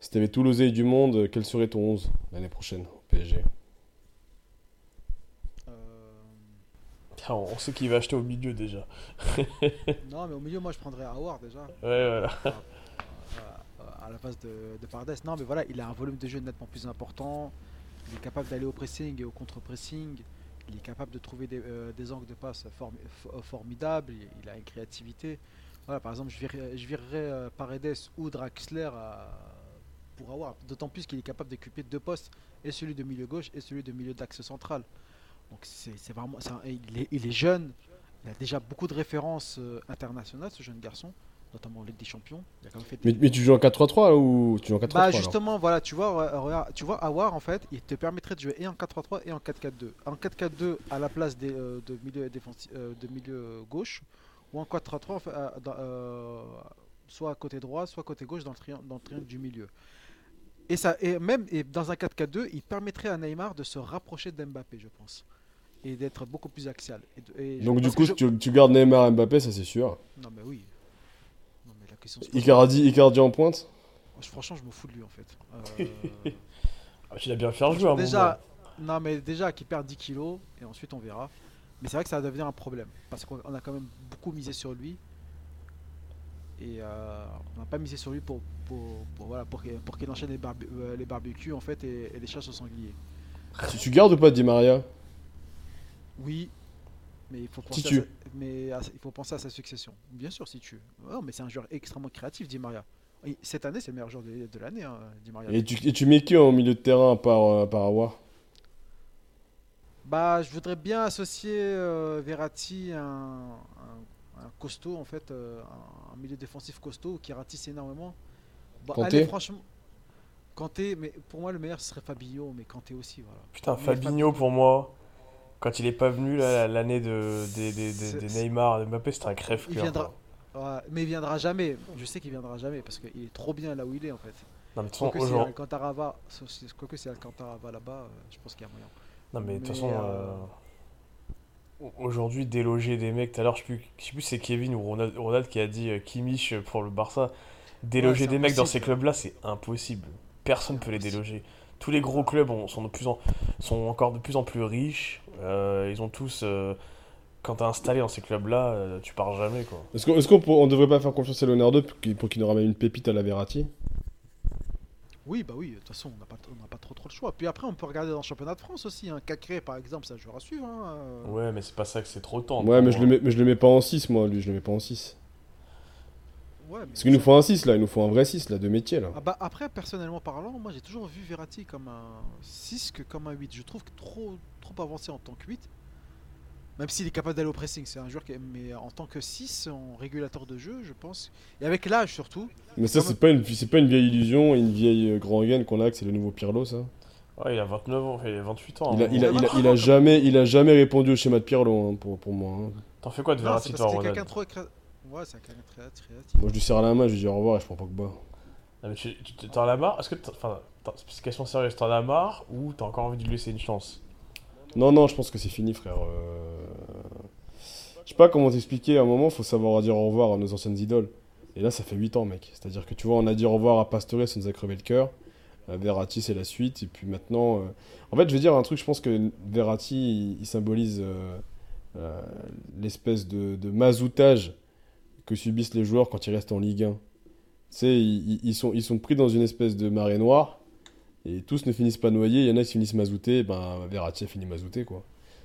si tu avais tout l'oseille du monde, quel serait ton 11 l'année prochaine au PSG Euh, Ah, On sait qu'il va acheter au milieu déjà. Non, mais au milieu, moi, je prendrais Awar déjà. Ouais, voilà. Euh, à la place de, de Pardes. Non, mais voilà, il a un volume de jeu nettement plus important. Il est capable d'aller au pressing et au contre-pressing. Il est capable de trouver des, euh, angles de passe f- formidables. Il, a une créativité. Voilà, par exemple, je virerais, je euh, Paredes ou Draxler pour avoir. D'autant plus qu'il est capable d'occuper deux postes, et celui de milieu gauche et celui de milieu d'axe central. Donc c'est vraiment, il, est, il est jeune. Il a déjà beaucoup de références euh, internationales, ce jeune garçon, notamment en Ligue des Champions. Il a quand même fait des- mais, mais tu joues en 4-3-3 là, ou tu joues en 4-3-3 bah alors justement, voilà, tu vois, regarde, tu vois, Awar en fait, il te permettrait de jouer et en 4-3-3 et en 4-4-2. En 4-4-2 à la place des, euh, de milieu défensi- euh, de milieu gauche, ou en 4-3-3 en fait, à- dans, euh, soit à côté droit, soit côté gauche dans le, trian- dans le triangle du milieu. Et ça, et même et dans un 4-4-2, il permettrait à Neymar de se rapprocher d'Mbappé, je pense, et d'être beaucoup plus axial. Et de- et je Donc, du coup, je- tu, tu gardes Neymar et Mbappé, ça c'est sûr. non mais oui. Question. Icardi, Icardi en pointe. Franchement, je me fous de lui en fait. Euh, Ah, tu l'as bien fait jouer un déjà, non mais déjà qu'il perd 10 kilos et ensuite on verra. Mais c'est vrai que ça va devenir un problème parce qu'on a quand même beaucoup misé sur lui et euh, on n'a pas misé sur lui pour pour, pour, voilà pour qu'il pour qu'il enchaîne les, barbe- euh, les barbecues en fait et, et les chasses au sanglier. tu, tu gardes ou pas Di Maria? Oui, mais il faut penser tu. à mais à- il faut penser à sa succession. Bien sûr si tu. Non mais c'est un joueur extrêmement créatif, Di Maria. Et Cette année c'est le meilleur joueur de, de l'année, hein, Di Maria. et tu, et tu mets qui en milieu de terrain par, euh, par Awar Bah, je voudrais bien associer euh, Verratti à un, un- un costaud, en fait, euh, un, milieu défensif costaud qui ratisse énormément. Bah, Kanté allez, franchement, Kanté, mais pour moi, le meilleur ce serait Fabinho, mais Kanté aussi, voilà. Putain, Mais Fabinho pour moi, quand il est pas venu l'année de, des, des, des- C'est- des c'est- Neymar, de Mbappé, c'était un crève-cœur. Viendra. Ouais, mais il viendra jamais. Je sais qu'il viendra jamais parce qu'il est trop bien là où il est, en fait. Non, mais de toute façon, aujourd'hui- quoique si Alcantara va là-bas, euh, je pense qu'il y a moyen. Non, mais de toute façon, euh, euh, aujourd'hui, déloger des mecs, tout à l'heure, je sais plus, je sais plus si c'est Kevin ou Ronald, Ronald qui a dit Kimmich pour le Barça. Déloger c'est des mecs dans ces clubs-là, c'est impossible. Personne C'est peut les déloger. Tous les gros clubs ont- sont, de plus en, sont encore de plus en plus riches. Euh, ils ont tous. euh, quand t'es installé dans ces clubs-là, euh, tu pars jamais, quoi. Est-ce qu'on est-ce qu'on pour- on devrait pas faire confiance à Leonardo pour qu'il pour qu'il nous ramène une pépite à la Verratti? Oui, bah oui, de toute façon, on n'a pas, on n'a pas trop, trop le choix. Puis après, on peut regarder dans le championnat de France aussi. Hein. Cacré, par exemple, c'est un joueur à suivre. hein. Ouais, mais c'est pas ça que c'est trop tendre. Ouais, mais je, le moi. mets, mais je le mets pas en 6, moi, lui, je le mets pas en 6. Ouais, mais Parce qu'il nous faut un 6 là, il nous faut un vrai 6 là, de métier là. Ah bah après, personnellement parlant, moi j'ai toujours vu Verratti comme un 6 que comme un 8. Je trouve que trop, trop avancé en tant que 8. Même s'il est capable d'aller au pressing, c'est un joueur qui mais en tant que 6 en régulateur de jeu, je pense. Et avec l'âge surtout. Mais ça, c'est pas, une, c'est pas une vieille illusion, une vieille euh, grand gain qu'on a, que c'est le nouveau Pirlo, ça. Ouais, il a 29 ans, il a 28 ans. Il a, hein. il a, il a, ouais. il a jamais, il a jamais répondu au schéma de Pirlo hein, pour, pour moi. hein. T'en fais quoi de Verratti, toi, Ronald quelqu'un trop Ouais, c'est quelqu'un très créatif. Moi, je lui serre la main, je lui dis au revoir et je prends Pogba. Non, mais tu t'en as marre? Est-ce que. Enfin, c'est une question sérieuse, t'en as marre ou t'as encore envie de lui laisser une chance? Non, non, je pense que c'est fini, frère. Euh, Je sais pas comment t'expliquer. À un moment, faut savoir dire au revoir à nos anciennes idoles. Et là, ça fait 8 ans, mec. C'est-à-dire que tu vois, on a dit au revoir à Pastore, ça nous a crevé le cœur. Verratti, c'est la suite. Et puis maintenant. euh, En fait, je vais dire un truc, je pense que Verratti, il, il symbolise euh, euh, l'espèce de, de mazoutage que subissent les joueurs quand ils restent en Ligue 1. Tu sais, ils, sont, ils sont pris dans une espèce de marée noire. Et tous ne finissent pas noyés. Il y en a qui finissent mazoutés. Ben, Verratti a fini mazouté, quoi.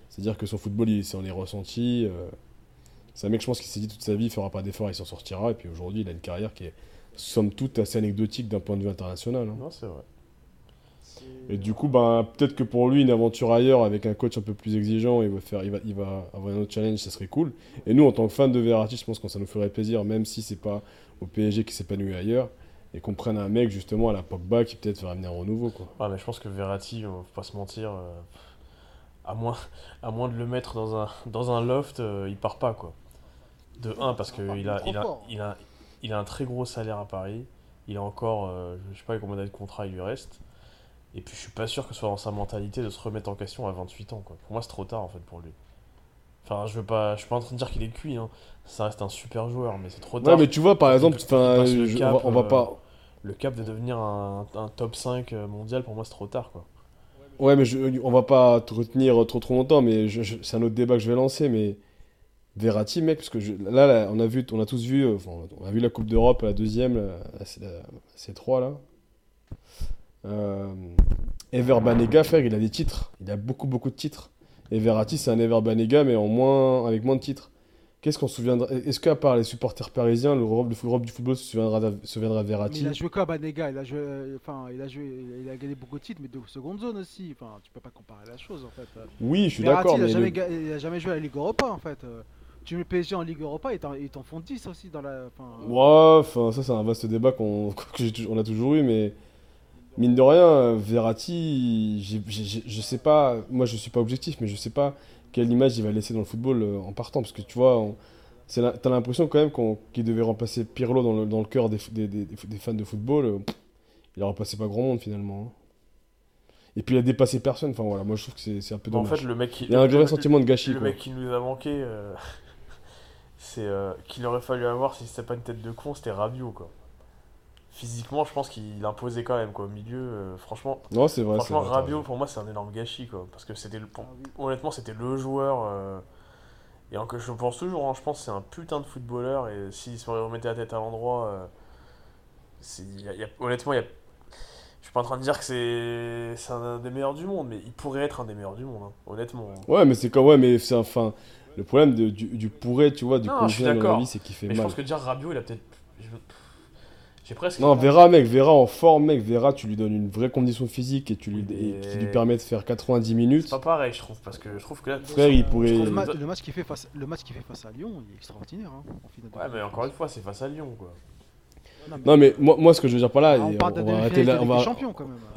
C'est-à-dire que son football, il s'en est ressenti. euh, c'est un mec, je pense, qui s'est dit toute sa vie, il fera pas d'effort, il s'en sortira. Et puis aujourd'hui, il a une carrière qui est, somme toute, assez anecdotique d'un point de vue international. hein. Non, c'est vrai. Et du coup, ben, peut-être que pour lui, une aventure ailleurs avec un coach un peu plus exigeant, il va, faire, il va, il va avoir un autre challenge, ça serait cool. Et nous, en tant que fans de Verratti, je pense que ça nous ferait plaisir, même si c'est pas au PSG qui s'épanouit ailleurs, et qu'on prenne un mec justement à la Pogba qui peut-être va ramener un renouveau. Quoi. Ouais, mais je pense que Verratti, on va pas se mentir, euh, à, moins, à moins de le mettre dans un, dans un loft, euh, il part pas, quoi. De 1, parce qu'il il a, il, a, il, a, il a un très gros salaire à Paris. Il a encore, euh, je sais pas combien d'années de contrat il lui reste. Et puis je suis pas sûr que ce soit dans sa mentalité de se remettre en question à 28 ans, quoi. Pour moi, c'est trop tard, en fait, pour lui. Enfin, je veux pas, je suis pas en train de dire qu'il est cuit, hein. Ça reste un super joueur, mais c'est trop tard. Ouais, mais tu vois, par exemple, enfin, on cap, va, on va euh, pas. Le cap de devenir un, un top 5 mondial, pour moi, c'est trop tard, quoi. Ouais, mais je- on va pas te retenir trop trop longtemps, mais je- c'est un autre débat que je vais lancer. Mais Verratti, mec, parce que là, là, on a vu, on a tous vu, euh, enfin, on a vu la Coupe d'Europe, la deuxième, la, la C- la C3 là. Euh, Ever Banega, frère, il a des titres. Il a beaucoup beaucoup de titres. Et Verratti, c'est un Ever Banega, mais en moins, avec moins de titres. Qu'est-ce qu'on se souviendra Est-ce qu'à part les supporters parisiens, l'Europe l'Europe du football se souviendra, de- se souviendra de Mais Verratti il a joué quoi, Banega? Il a joué, euh, enfin, il a joué, il a gagné beaucoup de titres, mais de seconde zone aussi. Enfin, tu peux pas comparer la chose en fait. Oui, je suis Verratti, d'accord, il a mais jamais, le- il a jamais joué à la Ligue Europa en fait. Euh, Tu mets le PSG en Ligue Europa, ils t'en font 10 aussi dans la. Ouais, enfin, ça, c'est un vaste débat qu'on on a toujours eu, mais mine de rien, euh, Verratti, j'ai- je sais pas, moi je suis pas objectif, mais je sais pas quelle image il va laisser dans le football euh, en partant, parce que tu vois, t'as l'impression quand même qu'on- qu'il devait remplacer Pirlo dans le, dans le cœur des, f- des, des- des- des fans de football. euh, il a remplacé pas grand monde finalement. hein. Et puis il a dépassé personne, enfin voilà, moi je trouve que c'est un peu Mais en dommage. fait, le mec qui. il y a un vrai sentiment de gâchis. Le quoi. mec qui nous a manqué, euh, c'est euh, qu'il aurait fallu avoir si c'était pas une tête de con, c'était Rabiot quoi. Physiquement, je pense qu'il imposait quand même quoi. Au milieu, euh, franchement, Non, c'est vrai. c'est franchement vrai, Rabiot pour moi c'est un énorme gâchis quoi. Parce que c'était le, pour- Ah honnêtement c'était le joueur. euh, et encore, je pense toujours, hein, je pense que c'est un putain de footballeur et s'il se remettait la tête à l'endroit, euh, c'est- il y a- y a- honnêtement il y a je suis pas en train de dire que c'est c'est un des meilleurs du monde, mais il pourrait être un des meilleurs du monde, hein, honnêtement. Ouais, mais c'est comme ouais, mais c'est enfin le problème de- du, du pourrait, tu vois, du Non, je suis conditionnel dans la d'accord. vie, c'est qu'il fait Mais je pense que dire Rabiot, il a peut-être. Je- J'ai presque. Non, Vera, mec, Vera en forme, mec, Vera, tu lui donnes une vraie condition physique et tu lui, et mais- qui lui permet de faire 90 C'est minutes. pas pareil, je trouve, parce que je trouve que là. Frère, il pourrait- je Le, trouve- ma- le match qu'il fait face, le match qu'il fait face à Lyon, il est extraordinaire. hein, en finale de Ouais, mais encore une fois, c'est face à Lyon, quoi. Non, mais moi, moi, ce que je veux dire par là, Ah, on va arrêter là, on va,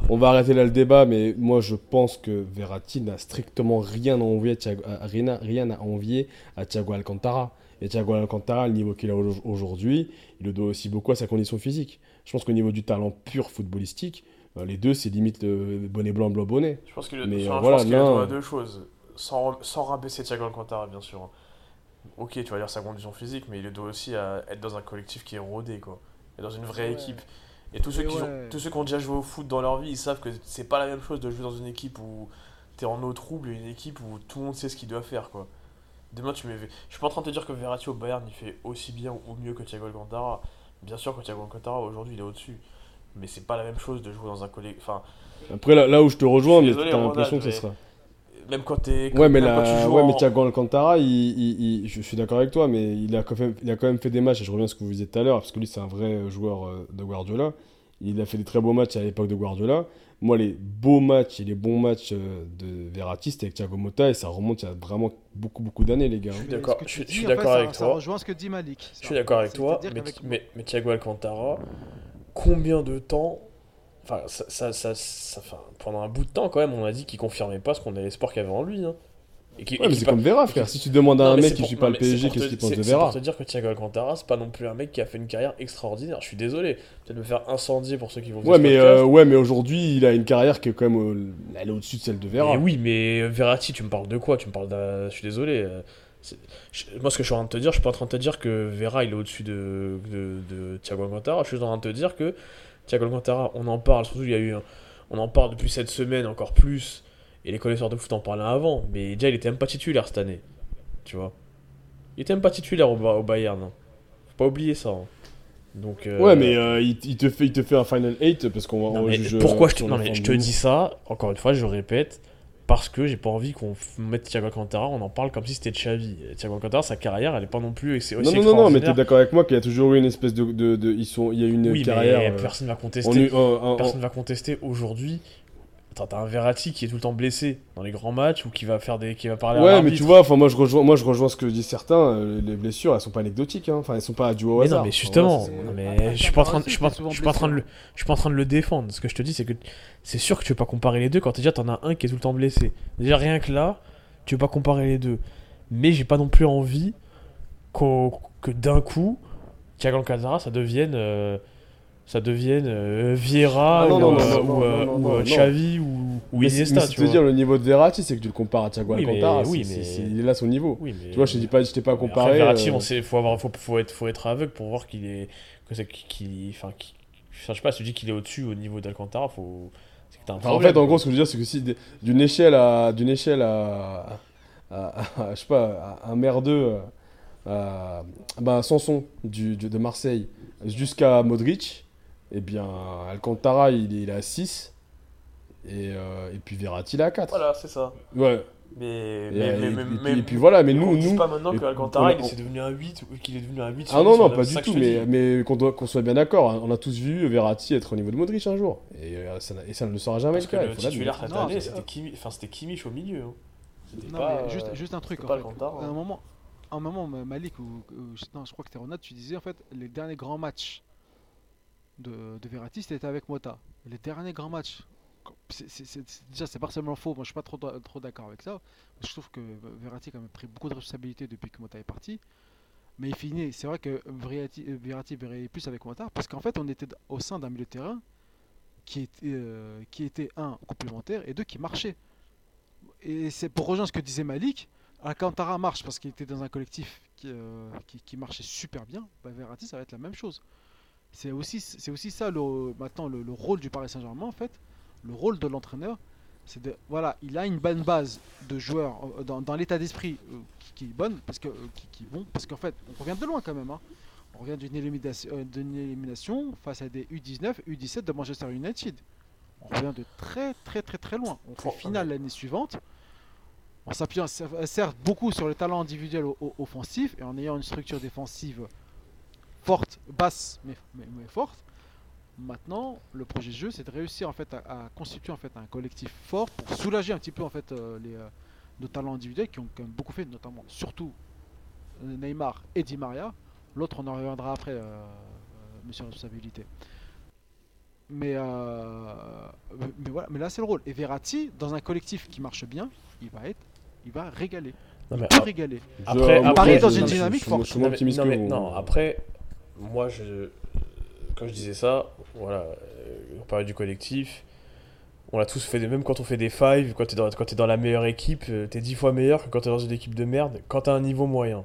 on arrêter là le débat, mais moi, je pense que Verratti n'a strictement rien à envier à, Thiago- à- rien, rien à envier à Thiago Alcantara. Et Thiago Alcantara, le niveau qu'il a au- aujourd'hui, il le doit aussi beaucoup à sa condition physique. Je pense qu'au niveau du talent pur footballistique, euh, les deux, c'est limite le bonnet blanc, blanc bonnet. Je pense qu'il le, Mais, enfin, euh, voilà, doit à deux choses. Sans, sans rabaisser Thiago Alcantara, bien sûr. Ok, tu vas dire sa condition physique, mais il le doit aussi à être dans un collectif qui est rodé, quoi. Et dans une vraie Ouais. équipe. Et tous ceux, qui ouais. ont, tous ceux qui ont déjà joué au foot dans leur vie, ils savent que c'est pas la même chose de jouer dans une équipe où t'es en eau trouble et une équipe où tout le monde sait ce qu'il doit faire, quoi. Demain, tu mets. Je suis pas en train de te dire que Verratti au Bayern il fait aussi bien ou mieux que Thiago Alcantara. Bien sûr que Thiago Alcantara aujourd'hui il est au-dessus. Mais c'est pas la même chose de jouer dans un. Enfin, Après, là, là où je te rejoins, Je mais t'as l'impression que ce mais- sera. même quand t'es. Ouais, mais, même quand la... tu joues ouais, en- mais Thiago Alcantara, il, il- il- je suis d'accord avec toi, mais il a, quand même, il a quand même fait des matchs, et je reviens à ce que vous disiez tout à l'heure, parce que lui, c'est un vrai joueur euh, de Guardiola. Il a fait des très beaux matchs à l'époque de Guardiola. Moi, les beaux matchs et les bons matchs euh, de Verratti, c'était avec Thiago Motta, et ça remonte il y a vraiment beaucoup, beaucoup d'années, les gars. Je suis Mais d'accord, je- je suis avec Ça toi. rejoint ce que dit Malik. Je suis d'accord avec toi, mais, qu'avec- mais, mais Thiago Alcantara, combien de temps. Enfin, ça, ça, ça, ça- enfin, pendant un bout de temps, quand même, on a dit qu'il confirmait pas ce qu'on avait l'espoir qu'il y avait en lui. Hein. Et qu'il- Ouais, mais c'est pa- comme Vera, frère. Si tu demandes à Non, un mec c'est qui pour- suit pas le c'est PSG, qu'est-ce qu'il pense c'est- de C'est Vera pour te dire que Thiago Alcantara, c'est pas non plus un mec qui a fait une carrière extraordinaire. Je suis désolé. Peut-être me faire incendier pour ceux qui vont Ouais, mais, euh, ouais, mais aujourd'hui, il a une carrière qui est quand même. euh, elle est au-dessus de celle de Vera. Mais oui, mais Verratti, tu me parles de quoi? Tu me parles. Je suis désolé. euh, c'est- moi, ce que je suis en train de te dire, je suis pas en train de te dire que Vera il est au-dessus de, de, de Thiago Alcantara. Je suis en train de te dire que Thiago Alcantara, on en parle, surtout il y a eu, un- on en parle depuis cette semaine encore plus, et les connaisseurs de foot en parlaient avant. Mais déjà, il était même pas titulaire cette année, tu vois. Il était même pas titulaire au, Ba- au Bayern. hein. Faut pas oublier ça. hein. Donc. euh, Ouais, mais euh, il, il te fait, il te fait un Final 8 parce qu'on mais juge, pourquoi euh, je te, non, mais je te dis ça, encore une fois, je répète, parce que j'ai pas envie qu'on mette Thiago Alcantara, on en parle comme si c'était Xavi. Thiago Alcantara, sa carrière, elle est pas non plus aussi Non, non, non, non, mais t'es d'accord avec moi qu'il y a toujours eu une espèce de. de, de- ils sont, il y a une Oui, carrière. mais euh, personne va en- contester. Personne va contester aujourd'hui. T'as un Verratti qui est tout le temps blessé dans les grands matchs ou qui va faire des, qui va parler à Ouais, mais tu vois, enfin moi je rejoins, moi je rejoins ce que disent certains. euh, les blessures, elles sont pas anecdotiques, hein. Enfin, elles sont pas dues au Mais hasard. non, mais justement, mais je suis pas en train, de- je suis pas, je suis pas en train de le, blessé, je suis pas en train de le défendre. Ce que je te dis, c'est que c'est sûr que tu veux pas comparer les deux quand déjà t'en as un qui est tout le temps blessé. Déjà rien que là, tu veux pas comparer les deux. Mais j'ai pas non plus envie qu'au- que d'un coup, Thiago Alcantara, ça devienne, euh, ça devienne euh, Vieira ou, euh, euh, euh. Xavi ou, Iniesta. c'est te dire le niveau de Verratti, c'est que tu le compares à Thiago Oui, mais- Alcantara. oui, mais- il est là son niveau. Oui, mais Tu vois, je dit pas, je t'ai pas Mais après, comparé. Verratti, euh, on sait, faut avoir, faut, faut être, faut être aveugle pour voir qu'il est, que c'est, qu'il, enfin, je sais pas, si tu dis qu'il est au-dessus au niveau d'Alcantara, faut, c'est que t'as un Enfin, en fait, en gros, ce que je veux dire, c'est que si d'une échelle à, d'une échelle à, à- à- je sais pas, à un merdeux, à, bah, Sanson du, du- de Marseille jusqu'à Modric, eh bien, Alcantara, il est, il est à 6. Et, euh, et puis Verratti, il est à 4. Voilà, c'est ça. Ouais. Mais, Et, mais, et- mais, et mais, puis- mais- et puis voilà, mais nous, nous. pas maintenant qu'Alcantara, on- il est devenu un 8 ou qu'il est devenu un 8 Ah non, non, pas du tout, mais, mais qu'on doit- qu'on soit bien d'accord, hein, on a tous vu Verratti être au niveau de Modric un jour. Et, euh, ça, n'a- et ça ne le sera jamais Parce le que cas. le titulaire cette année, c'était Kimi, Kimmich au milieu. hein. Non, pas, mais juste, euh, juste un truc. En fait. Alcantara, À hein. un moment, un moment Malik, ou, je crois que c'était Ronald, tu disais en fait les derniers grands matchs de, de Verratti, c'était avec Mota. Les derniers grands matchs. c'est- c'est- déjà, c'est partiellement faux. Moi, je suis pas trop, trop d'accord avec ça. Je trouve que Verratti a quand même pris beaucoup de responsabilités depuis que Mota est parti. Mais il finit. C'est vrai que Verratti, Verratti plus avec Mota parce qu'en fait, on était au sein d'un milieu de terrain qui était, euh, qui était un complémentaire et deux qui marchait. Et c'est pour rejoindre ce que disait Malik. Alcantara marche parce qu'il était dans un collectif qui, euh, qui marchait super bien. Bah, Verratti, ça va être la même chose. C'est aussi, c'est aussi ça le, maintenant le, le rôle du Paris Saint-Germain en fait. Le rôle de l'entraîneur, c'est de voilà, il a une bonne base de joueurs euh, dans, dans l'état d'esprit euh, qui, qui est bonne parce que euh, qui, qui vont parce qu'en fait on revient de loin quand même. hein. On revient d'une élimination, d'une élimination face à des U19, U17 de Manchester United. On revient de très très très très loin. On fait finale l'année suivante en s'appuyant cer- certes beaucoup sur le talent individuel offensif et en ayant une structure défensive forte, basse mais, mais- mais forte. Maintenant, le projet de jeu, c'est de réussir en fait à, à constituer en fait un collectif fort pour soulager un petit peu en fait euh, les euh, nos talents individuels qui ont quand même beaucoup fait, notamment surtout euh, Neymar et Di Maria. L'autre, on en reviendra après, euh, euh, monsieur responsabilité. Mais, euh, mais- mais voilà, mais là c'est le rôle. Et Verratti, dans un collectif qui marche bien, il va être, il va régaler, Non, il mais peut ap- régaler. Après- après- je- dans une dynamique forte. Non, mais- vous. non, après, moi, je, quand je disais ça, voilà, euh, on parlait du collectif. On l'a tous fait, même quand on fait des fives, quand t'es dans, quand t'es dans la meilleure équipe, euh, t'es dix fois meilleur que quand t'es dans une équipe de merde, quand t'as un niveau moyen.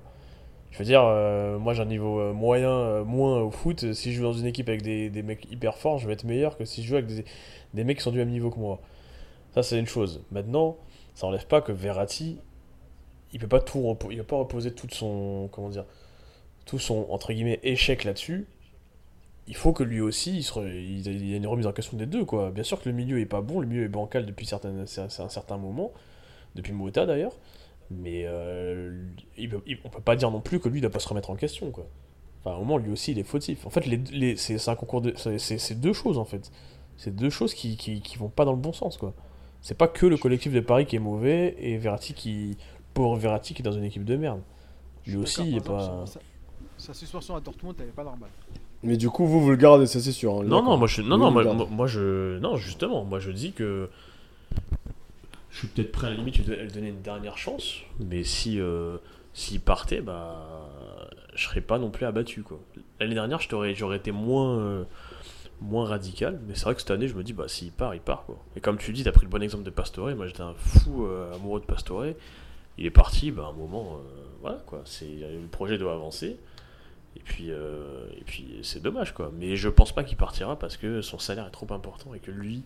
Je veux dire, euh, moi j'ai un niveau euh, moyen, euh, moins au foot. euh, Si je joue dans une équipe avec des, des mecs hyper forts, je vais être meilleur que si je joue avec des, des mecs qui sont du même niveau que moi. Ça, c'est une chose. Maintenant, ça enlève pas que Verratti, il peut pas tout il peut pas reposer tout son comment dire tout son entre guillemets échec là-dessus. Il faut que lui aussi, il, se y a une remise en question des deux quoi. Bien sûr que le milieu est pas bon, le milieu est bancal depuis certaines, c'est un certain moment, depuis Mota d'ailleurs. Mais euh, il peut- il- on peut pas dire non plus que lui il doit pas se remettre en question quoi. Enfin, au moment lui aussi il est fautif. En fait, les, les- c'est un concours de, c'est- deux choses en fait. C'est deux choses qui, qui, qui vont pas dans le bon sens quoi. C'est pas que le collectif de Paris qui est mauvais et Verratti qui pour Verratti qui est dans une équipe de merde. Lui aussi, il est pas. Sa, suspension à Dortmund, elle est pas normale. Mais du coup, vous, vous le gardez, ça c'est sûr. hein, Non, non, moi je, non, Vous, non, vous moi, je, non, justement, moi je dis que je suis peut-être prêt à la limite à lui donner une dernière chance, mais si euh, s'il partait, bah, je serais pas non plus abattu quoi. L'année dernière, je t'aurais, j'aurais été moins, euh, moins radical, mais c'est vrai que cette année, je me dis bah s'il part, il part quoi. Et comme tu dis, t'as pris le bon exemple de Pastore. Moi, j'étais un fou euh, amoureux de Pastore. Il est parti, bah à un moment, euh, voilà quoi, c'est le projet doit avancer. Et puis, euh, et puis c'est dommage quoi. Mais je pense pas qu'il partira parce que son salaire est trop important et que lui,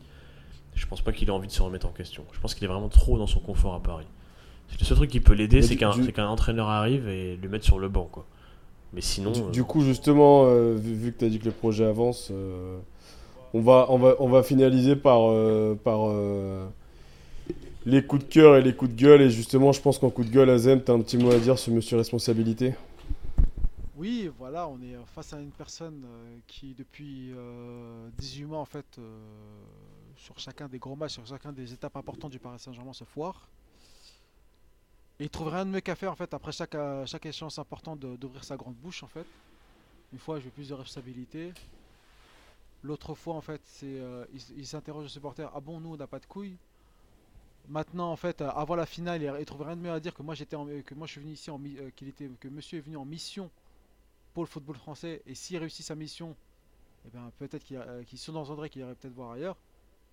je pense pas qu'il ait envie de se remettre en question. Je pense qu'il est vraiment trop dans son confort à Paris. C'est le seul truc qui peut l'aider, c'est qu'un du- entraîneur arrive et le mettre sur le banc quoi. Mais sinon, Du, euh, du coup, justement, euh, vu, vu que tu as dit que le projet avance, on, va, on, va, on va finaliser par, par les coups de cœur et les coups de gueule. Et justement, je pense qu'en coup de gueule, Azem, tu as un petit mot à dire sur Monsieur Responsabilité? Oui, voilà, on est face à une personne euh, qui, depuis euh, 18 mois, en fait, euh, sur chacun des gros matchs, sur chacun des étapes importantes du Paris Saint-Germain, se foire. Il trouve rien de mieux qu'à faire, en fait, après chaque, euh, chaque échéance importante, d'ouvrir sa grande bouche, en fait. Une fois, je veux plus de responsabilité. L'autre fois, en fait, c'est euh, il, il s'interroge le supporter Ah bon, nous, on n'a pas de couilles? Maintenant, en fait, euh, avant la finale, il, trouve rien de mieux à dire que moi, j'étais que moi, je suis venu ici en euh, qu'il était, que Monsieur est venu en mission pour le football français et s'il réussit sa mission, eh ben, peut-être qu'il euh, qu'il sous-entendrait qu'il irait peut-être voir ailleurs.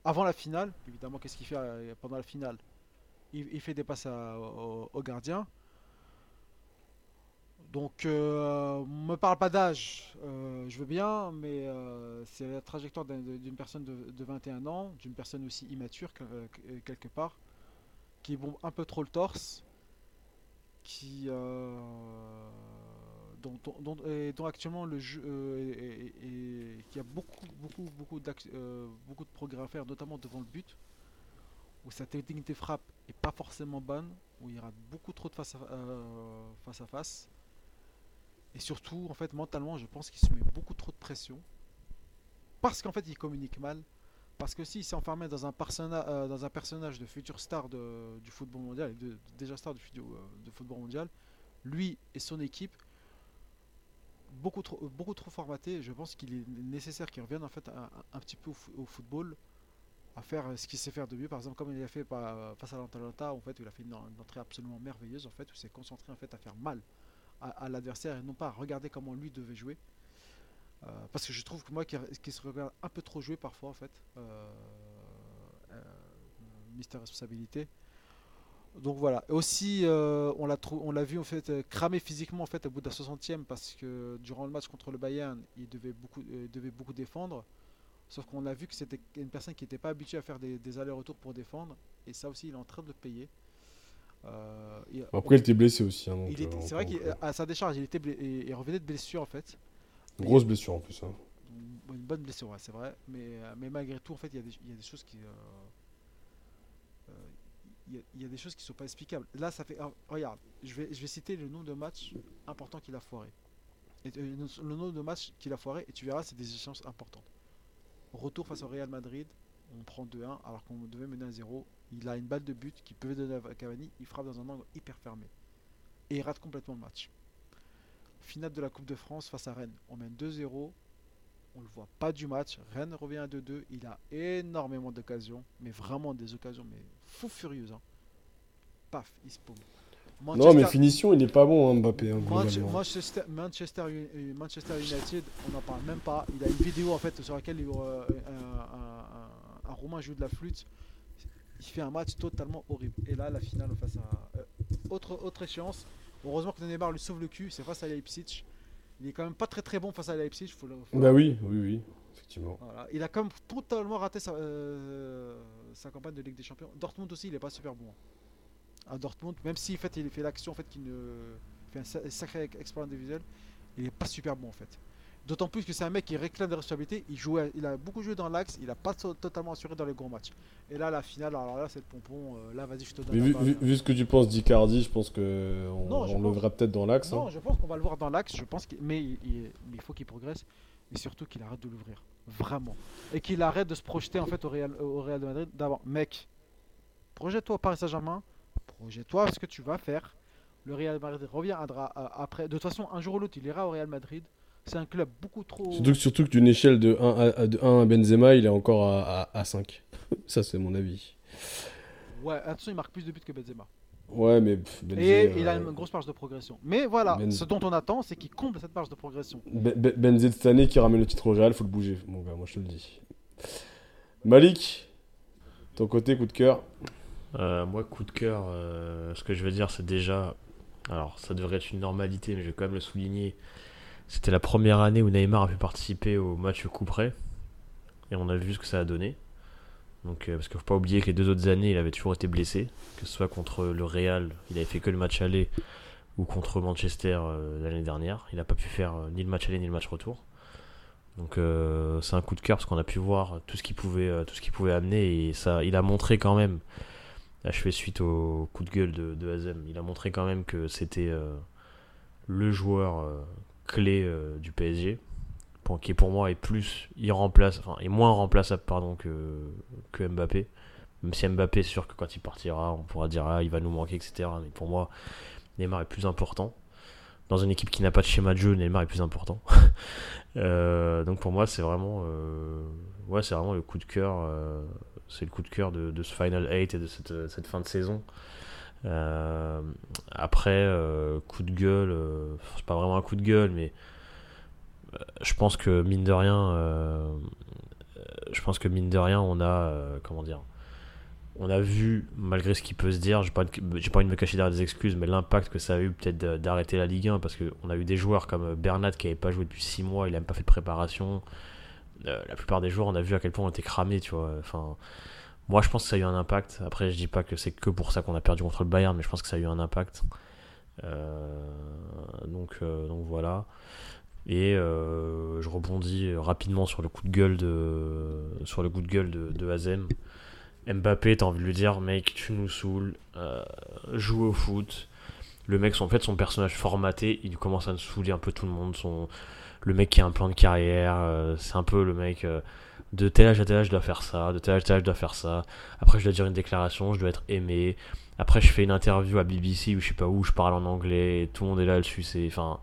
Avant la finale, évidemment, qu'est-ce qu'il fait euh, pendant la finale? Il, fait des passes à- au, gardien. Donc, euh, me parle pas d'âge, euh, je veux bien, mais euh, c'est la trajectoire d'un- d'une personne de, de 21 ans, d'une personne aussi immature que- que- quelque part, qui bombe un peu trop le torse, qui dont, dont- dont- et actuellement le jeu euh, est- qui a beaucoup beaucoup beaucoup euh, beaucoup de progrès à faire, notamment devant le but, où sa technique de frappe est pas forcément bonne, où il rate beaucoup trop de face à, euh, face à face. Et surtout, en fait, mentalement, je pense qu'il se met beaucoup trop de pression. Parce qu'en fait, il communique mal. Parce que s'il s'est enfermé dans un, personna- euh, dans un personnage de futur star du football mondial, et de, déjà star du, euh, football mondial, lui et son équipe, beaucoup trop, beaucoup trop formaté, je pense qu'il est nécessaire qu'il revienne en fait un, petit peu au, fo- au football, à faire euh, ce qu'il sait faire de mieux. Par exemple, comme il a fait face à l'Atalanta, en fait, où il a fait une, entrée absolument merveilleuse, en fait, où il s'est concentré en fait à faire mal à, l'adversaire et non pas à regarder comment lui devait jouer. Euh, parce que je trouve que moi qui, se regarde un peu trop jouer parfois en fait, euh, euh, Responsabilité. Donc voilà. Aussi, euh, on l'a trou- on l'a vu en fait euh, cramer physiquement en fait au bout de la 60e parce que durant le match contre le Bayern, il devait beaucoup, euh, devait beaucoup défendre. Sauf qu'on a vu que c'était une personne qui n'était pas habituée à faire des, des allers-retours pour défendre. Et ça aussi, il est en train de le payer. Euh, Après, il était blessé aussi. hein, c'est vrai qu'à sa décharge, il, était et- revenait de blessure en fait. euh, grosse blessure en plus. hein. Une une bonne blessure, ouais, c'est vrai. Mais, mais malgré tout, en fait, il y, a des- il y a des choses qui. euh, Il y, a- des choses qui sont pas explicables. Là, ça fait. regarde, je vais, je vais citer le nombre de matchs importants qu'il a foiré. Euh, le nombre de matchs qu'il a foiré, et tu verras, c'est des échéances importantes. Retour face au Real Madrid, on prend 2-1 alors qu'on devait mener à 0. Il a une balle de but qui peut donner à Cavani, il frappe dans un angle hyper fermé. Et il rate complètement le match. Finale de la Coupe de France face à Rennes, on mène 2-0. On le voit pas du match. Rennes revient à 2-2. Il a énormément d'occasions, mais vraiment des occasions, mais fou furieuses. hein. Paf, il se paume. Non, mais finition, il n'est pas bon, hein, Mbappé. hein, Manche- globalement. Manchester, Manchester, Uni- euh, Manchester United, on n'en parle même pas. Il a une vidéo en fait sur laquelle il, euh, un, un- un- un Roumain joue de la flûte. Il fait un match totalement horrible. Et là, la finale face à euh, autre autre échéance. Heureusement que Neymar lui sauve le cul. C'est face à Leipzig. Il est quand même pas très très bon face à Leipzig. Faut le, faut- Bah oui, oui, oui, effectivement. voilà. Il a quand même totalement raté sa, euh, sa campagne de Ligue des Champions. Dortmund aussi, il est pas super bon. À Dortmund, même si en fait, il fait l'action en fait, qu'il ne fait un sa- sacré exploit individuel, il est pas super bon en fait. D'autant plus que c'est un mec qui réclame des responsabilités. Il, jouait, il a beaucoup joué dans l'axe, il a pas to- totalement assuré dans les gros matchs. Et là, la finale, alors là, c'est le pompon. euh, là, vas-y, je te donne Mais vu, vu- vu ce que tu penses d'Icardi, je pense que on, le verra peut-être dans l'axe. Non, hein. je pense qu'on va le voir dans l'axe. Je pense qu'il- mais, il, il- mais il faut qu'il progresse et surtout qu'il arrête de l'ouvrir, vraiment, et qu'il arrête de se projeter en fait au Real, au Real de Madrid. D'abord, mec, projette-toi au Paris Saint-Germain, projette-toi ce que tu vas faire. Le Real Madrid reviendra euh, après. De toute façon, un jour ou l'autre, il ira au Real Madrid. C'est un club beaucoup trop. Surtout, que- surtout que d'une échelle de 1 à, de 1 à Benzema, il est encore à, à, à 5. Ça, c'est mon avis. Ouais, attention, il marque plus de buts que Benzema. Ouais, mais pff, Benzema, Et il a euh, une grosse marge de progression. Mais voilà, Benz- ce dont on attend, c'est qu'il comble cette marge de progression. Be- Be- Benzé cette année qui ramène le titre au Real, faut le bouger, mon gars, moi je te le dis. Malik, ton côté, coup de cœur. Euh, moi, coup de cœur, euh, ce que je veux dire, c'est déjà alors ça devrait être une normalité, mais je vais quand même le souligner. C'était la première année où Neymar a pu participer au match coup près. Et on a vu ce que ça a donné. Donc, euh, parce qu'il ne faut pas oublier que les deux autres années, il avait toujours été blessé. Que ce soit contre le Real, il avait fait que le match aller, ou contre Manchester euh, l'année dernière. Il n'a pas pu faire euh, ni le match aller ni le match retour. Donc c'est un coup de cœur parce qu'on a pu voir tout ce qu'il pouvait, tout ce pouvait amener et ça, il a montré quand même. Là, je fais suite au coup de gueule de, de Azem. Il a montré quand même que c'était le joueur clé du PSG qui pour moi est plus irremplaçable, enfin, est moins remplaçable pardon, que, que Mbappé. Même si Mbappé, c'est sûr que quand il partira, on pourra dire ah, il va nous manquer, etc. Mais pour moi, Neymar est plus important. Dans une équipe qui n'a pas de schéma de jeu, Neymar est plus important. Euh, donc pour moi, c'est vraiment, euh, c'est vraiment le coup de cœur. Euh, c'est le coup de cœur de, ce Final 8 et de cette fin de saison. Après, coup de gueule, c'est pas vraiment un coup de gueule, mais je pense que mine de rien, euh, je pense que mine de rien, on a, euh, comment dire, on a vu, malgré ce qui peut se dire, j'ai pas, pas envie de me cacher derrière des excuses, mais l'impact que ça a eu peut-être d'arrêter la Ligue 1, parce qu'on a eu des joueurs comme Bernat qui n'avait pas joué depuis 6 mois, il n'a même pas fait de préparation. Euh, la plupart des joueurs, on a vu à quel point on était cramés, tu vois. Enfin, moi, je pense que ça a eu un impact. Après, je dis pas que c'est que pour ça qu'on a perdu contre le Bayern, mais je pense que ça a eu un impact. donc, donc voilà. Et euh, je rebondis rapidement sur le coup de gueule de, sur le coup de, gueule de, Azem. Mbappé, t'as envie de lui dire, mec, tu nous saoules, euh, joue au foot. Le mec, en fait, son personnage formaté, il commence à nous saouler un peu tout le monde. Son, le mec qui a un plan de carrière, euh, c'est un peu le mec de tel âge à tel âge, je dois faire ça, de tel âge à tel âge, je dois faire ça. Après, je dois dire une déclaration, je dois être aimé. Après, je fais une interview à BBC ou je sais pas où, je parle en anglais, tout le monde est là dessus. C'est, enfin,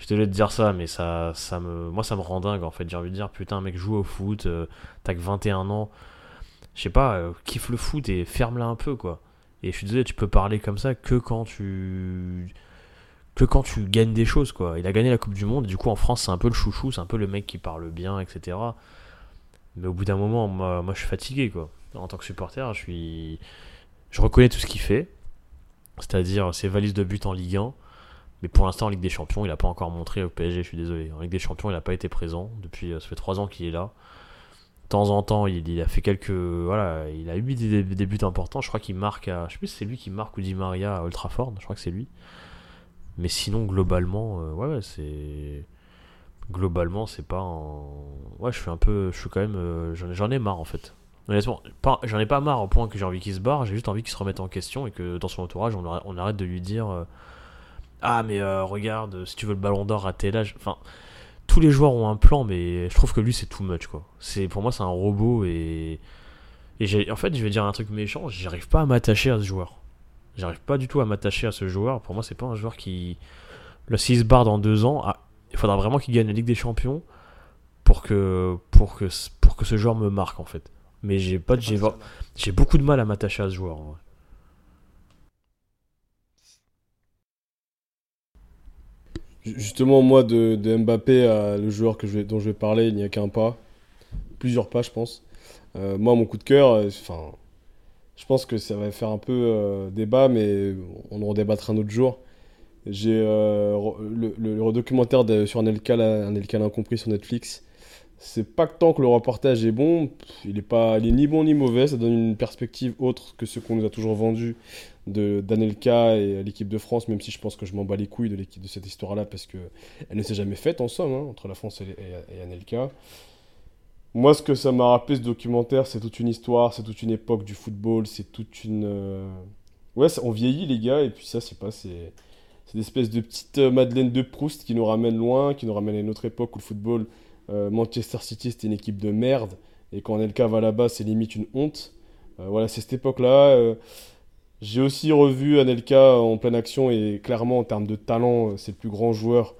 je te te dire ça, mais ça, ça me, moi ça me rend dingue en fait. J'ai envie de dire, putain, mec, joue au foot, euh, t'as que 21 ans. Je sais pas, euh, kiffe le foot et ferme-la un peu quoi. Et je suis désolé, tu peux parler comme ça que quand tu. que quand tu gagnes des choses quoi. Il a gagné la Coupe du Monde, du coup en France c'est un peu le chouchou, c'est un peu le mec qui parle bien, etc. Mais au bout d'un moment, moi, je suis fatigué quoi. En tant que supporter, je suis. Je reconnais tout ce qu'il fait. C'est-à-dire ses valises de but en Ligue 1 mais pour l'instant, en Ligue des Champions, il n'a pas encore montré au PSG, je suis désolé. En Ligue des Champions, il n'a pas été présent. Depuis, euh, ça fait 3 ans qu'il est là. De temps en temps, il, a fait quelques. Voilà, il a eu des, buts importants. Je crois qu'il marque à. Je sais plus si c'est lui qui marque ou Di Maria à Ultraford. Je crois que c'est lui. Mais sinon, globalement, euh, ouais, c'est. Globalement, c'est pas un. Ouais, je suis un peu. Je suis quand même. Euh, j'en ai marre en fait. Honnêtement, j'en ai pas marre au point que j'ai envie qu'il se barre. J'ai juste envie qu'il se remette en question et que dans son entourage, on, arrête de lui dire. Ah, mais euh, regarde, si tu veux le ballon d'or à tel âge. Enfin, tous les joueurs ont un plan, mais je trouve que lui, c'est too much, quoi. Pour moi, c'est un robot et. Et en fait, je vais dire un truc méchant, j'arrive pas à m'attacher à ce joueur. J'arrive pas du tout à m'attacher à ce joueur. Pour moi, c'est pas un joueur qui. Le 6 bar dans deux ans, ah, il faudra vraiment qu'il gagne la Ligue des Champions pour que, pour que, pour que ce joueur me marque, en fait. Mais j'ai pas, j'ai, j'ai beaucoup de mal à m'attacher à ce joueur. En vrai. Justement, moi, de, Mbappé à le joueur que je dont je vais parler, il n'y a qu'un pas. Plusieurs pas, je pense. Euh, moi, mon coup de cœur, euh, enfin, je pense que ça va faire un peu euh, débat, mais on en débattra un autre jour. J'ai le, le, documentaire sur Anelka, un incompris sur Netflix. C'est pas tant que le reportage est bon, il est pas, il est ni bon ni mauvais. Ça donne une perspective autre que ce qu'on nous a toujours vendu d'Anelka et l'équipe de France, même si je pense que je m'en bats les couilles de, de cette histoire-là, parce qu'elle ne s'est jamais faite en somme, hein, entre la France et, Anelka. Moi, ce que ça m'a rappelé ce documentaire, c'est toute une histoire, c'est toute une époque du football, c'est toute une. Euh, ouais, on vieillit, les gars, et puis ça, c'est pas. C'est une espèce de petite euh, Madeleine de Proust qui nous ramène loin, qui nous ramène à une autre époque où le football, euh, Manchester City, c'était une équipe de merde, et quand Anelka va là-bas, c'est limite une honte. voilà, c'est cette époque-là. J'ai aussi revu Anelka en pleine action et clairement en termes de talent, c'est le plus grand joueur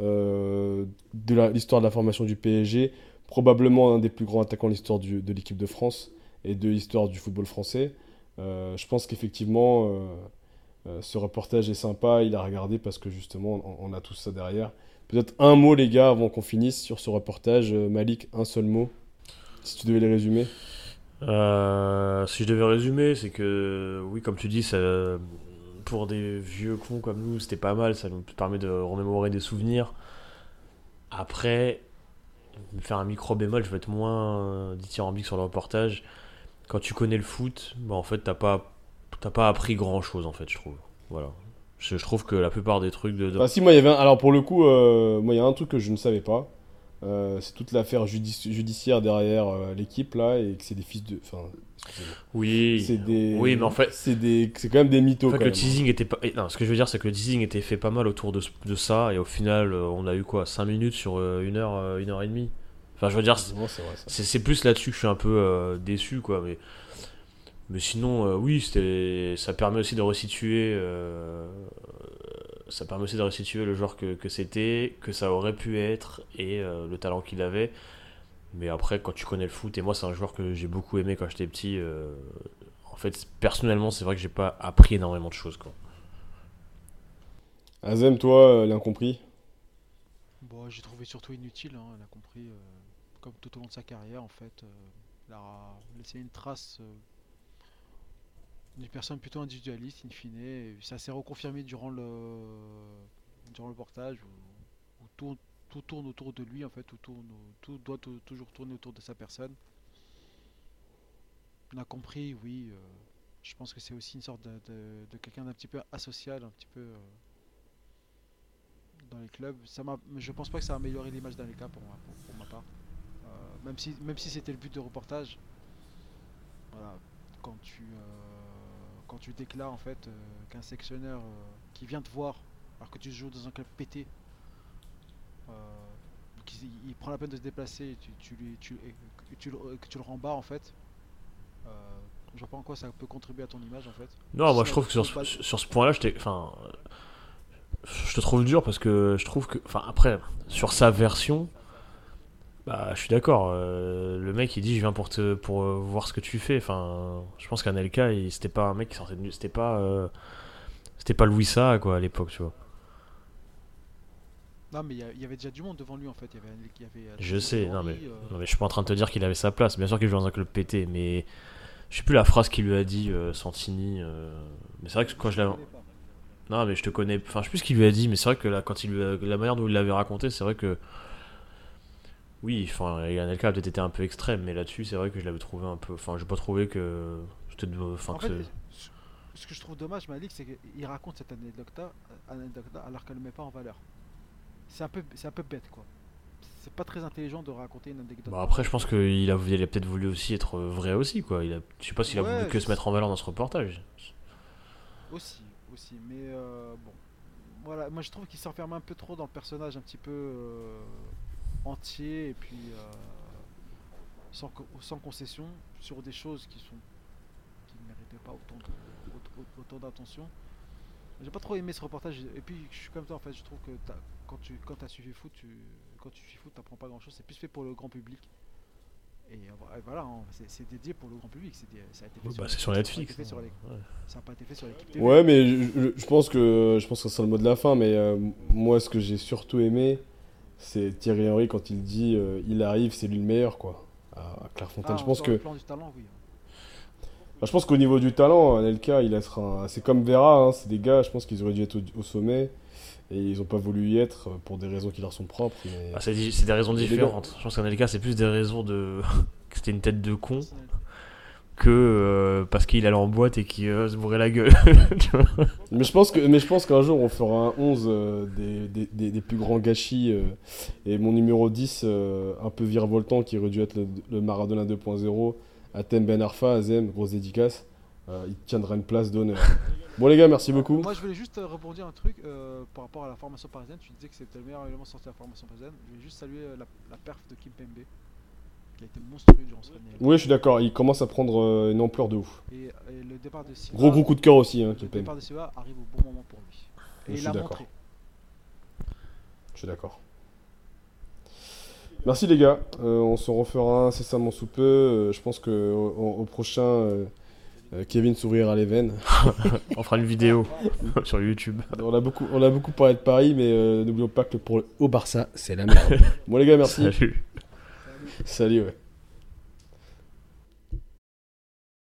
euh, de l'histoire de la formation du PSG, probablement un des plus grands attaquants de l'histoire de l'équipe de France et de l'histoire du football français. Euh, je pense qu'effectivement, euh, ce reportage est sympa, il a regardé parce que justement, on, a tout ça derrière. Peut-être un mot, les gars, avant qu'on finisse sur ce reportage. Malik, un seul mot, si tu devais les résumer. Euh, si je devais résumer, c'est que, oui, comme tu dis, ça, pour des vieux cons comme nous, c'était pas mal. Ça nous permet de remémorer des souvenirs. Après, faire un micro bémol, je vais être moins euh, dithyrambique sur le reportage. Quand tu connais le foot, bah, en fait, t'as pas, t'as pas appris grand chose, en fait, je trouve. Voilà. Je, je trouve que la plupart des trucs de. de- Bah si, moi, il y avait un- Alors, pour le coup, euh, moi, il y a un truc que je ne savais pas. Euh, c'est toute l'affaire judici- judiciaire derrière euh, l'équipe, là, et que c'est des fils de... Enfin. Oui. C'est des... Oui, mais en fait- C'est des... c'est quand même des mythos, En fait, quand le même. teasing était pas. Non, ce que je veux dire, c'est que le teasing était fait pas mal autour de, ça, et au final, on a eu quoi 5 minutes sur euh, une heure, euh, une heure et demie Enfin, je veux dire, c'est- plus là-dessus que je suis un peu déçu, quoi. Mais, mais sinon, euh, oui, c'était, ça permet aussi de resituer. euh, ça permet aussi de resituer le joueur que, que c'était, que ça aurait pu être, et euh, le talent qu'il avait. Mais après, quand tu connais le foot, et moi, c'est un joueur que j'ai beaucoup aimé quand j'étais petit. euh, en fait, personnellement, c'est vrai que j'ai pas appris énormément de choses, quoi. Azem, toi, euh, l'incompris? Bon, j'ai trouvé surtout inutile, hein, elle a compris, euh, comme tout au long de sa carrière, en fait, euh, a laissé une trace d'une personne plutôt individualiste, in fine, ça s'est reconfirmé durant le, durant le portage, où, tout, tourne autour de lui, en fait, tout, tourne, tout doit tou- toujours tourner autour de sa personne. On a compris, oui, euh, je pense que c'est aussi une sorte de, quelqu'un d'un petit peu asocial, un petit peu... euh, dans les clubs. Ça m'a, je pense pas que ça a amélioré l'image d'Anelka pour, ma- pour, ma part. Euh, même si, même si c'était le but de reportage, voilà, quand tu, quand tu déclares en fait euh, qu'un sectionneur euh, qui vient te voir alors que tu joues dans un club pété, euh, qu'il- il, prend la peine de se déplacer, et tu, tu, lui, tu, et que tu, le, que tu le rembarres en fait. Je vois pas en quoi ça peut contribuer à ton image en fait. Non, moi je trouve que sur, sur ce point-là, je enfin, je te trouve dur parce que je trouve que, enfin, après, sur sa version, bah, je suis d'accord. euh, le mec, il dit, je viens pour te, pour euh, voir ce que tu fais. Enfin, je pense qu'Anelka, il- c'était pas un mec qui sortait de, c'était pas, euh, c'était pas Louis Sa, quoi, à l'époque, tu vois. Non mais il y, avait déjà du monde devant lui en fait. Il y avait, il y avait Je sais, non mais, Henry, euh, non mais je suis pas en train de te dire qu'il avait sa place. Bien sûr qu'il joue dans un club pété, mais je sais plus la phrase qu'il lui a dit Santini. mais c'est vrai que quand je l'avais, connais pas. Non, mais je te connais. Enfin, je sais plus ce qu'il lui a dit, mais c'est vrai que là, quand il la manière dont il l'avait raconté, c'est vrai que. Oui, enfin, et Anelka a peut-être été un peu extrême, mais là-dessus, c'est vrai que je l'avais trouvé un peu. Enfin, j'ai pas trouvé que. Enfin, En que fait, c'est- ce- que je trouve dommage, Malik, c'est qu'il raconte cette anecdote-là anecdote alors qu'elle ne met pas en valeur. C'est un peu, c'est un peu bête, quoi. C'est pas très intelligent de raconter une anecdote. Bon, après, je pense qu'il a, il a peut-être voulu aussi être vrai aussi, quoi. Il a, je sais pas s'il a voulu que se mettre en valeur dans ce reportage. Aussi, aussi. Mais euh, bon, voilà. Moi, je trouve qu'il s'enferme un peu trop dans le personnage, un petit peu euh, entier et puis euh, sans, co- sans concession sur des choses qui sont qui ne méritaient pas autant de- autant- autant d'attention. J'ai pas trop aimé ce reportage et puis je suis comme toi en fait. Je trouve que quand tu quand as suivi foot, tu, quand tu suis foot, t'apprends pas grand chose. C'est plus fait pour le grand public. Et euh, voilà, hein, c'est c'est dédié pour le grand public. c'est dé- ça a été fait Oui, sur bah, c'est sur ça a pas été Netflix. fait sur les- Ouais. ça n'a pas été fait sur l'équipe. Ouais, mais je, pense que je pense que sera le mot de la fin. Mais euh, moi, ce que j'ai surtout aimé, c'est Thierry Henry quand il dit euh, il arrive, c'est lui le meilleur, quoi. À, à Clairefontaine. Ah, je pense que le plan du talent, oui. Bah, je pense qu'au niveau du talent, Anelka, il sera. C'est comme Vera, hein, c'est des gars, je pense qu'ils auraient dû être au, au sommet. Et ils n'ont pas voulu y être euh, pour des raisons qui leur sont propres. Mais... Ah, c'est des raisons différentes. Je pense qu'Anelka, c'est plus des raisons de. que c'était une tête de con que euh, parce qu'il allait en boîte et qu'il euh, se bourrait la gueule. Mais je pense que, mais je pense qu'un jour on fera un 11 euh, des, des, des- des plus grands gâchis euh, et mon numéro 10 euh, un peu virevoltant qui aurait dû être le, le Maradona 2.0 Atem Ben Arfa Azem grosse dédicace euh, il tiendra une place d'honneur bon les gars merci beaucoup Moi, je voulais juste rebondir un truc euh, par rapport à la formation parisienne. Tu disais que c'était le meilleur élément sorti de la formation parisienne. Je voulais juste saluer la, la perf de Kim Pembe, qui a été monstrueux durant ce René. oui je suis d'accord il commence à prendre euh, une ampleur de ouf Et, et le départ de Silva, gros gros coup de cœur aussi hein, le départ de Silva arrive au bon moment pour lui. Je Et suis il l'a d'accord. montré. je suis d'accord merci les gars Euh, on se refera incessamment sous peu Euh, je pense que au, prochain euh, euh, Kevin sourira les veines On fera une vidéo sur YouTube. On a beaucoup, on a beaucoup parlé de Paris, mais euh, n'oublions pas que pour le au Barça, c'est la merde. bon les gars, merci. Salut. Salut, ouais.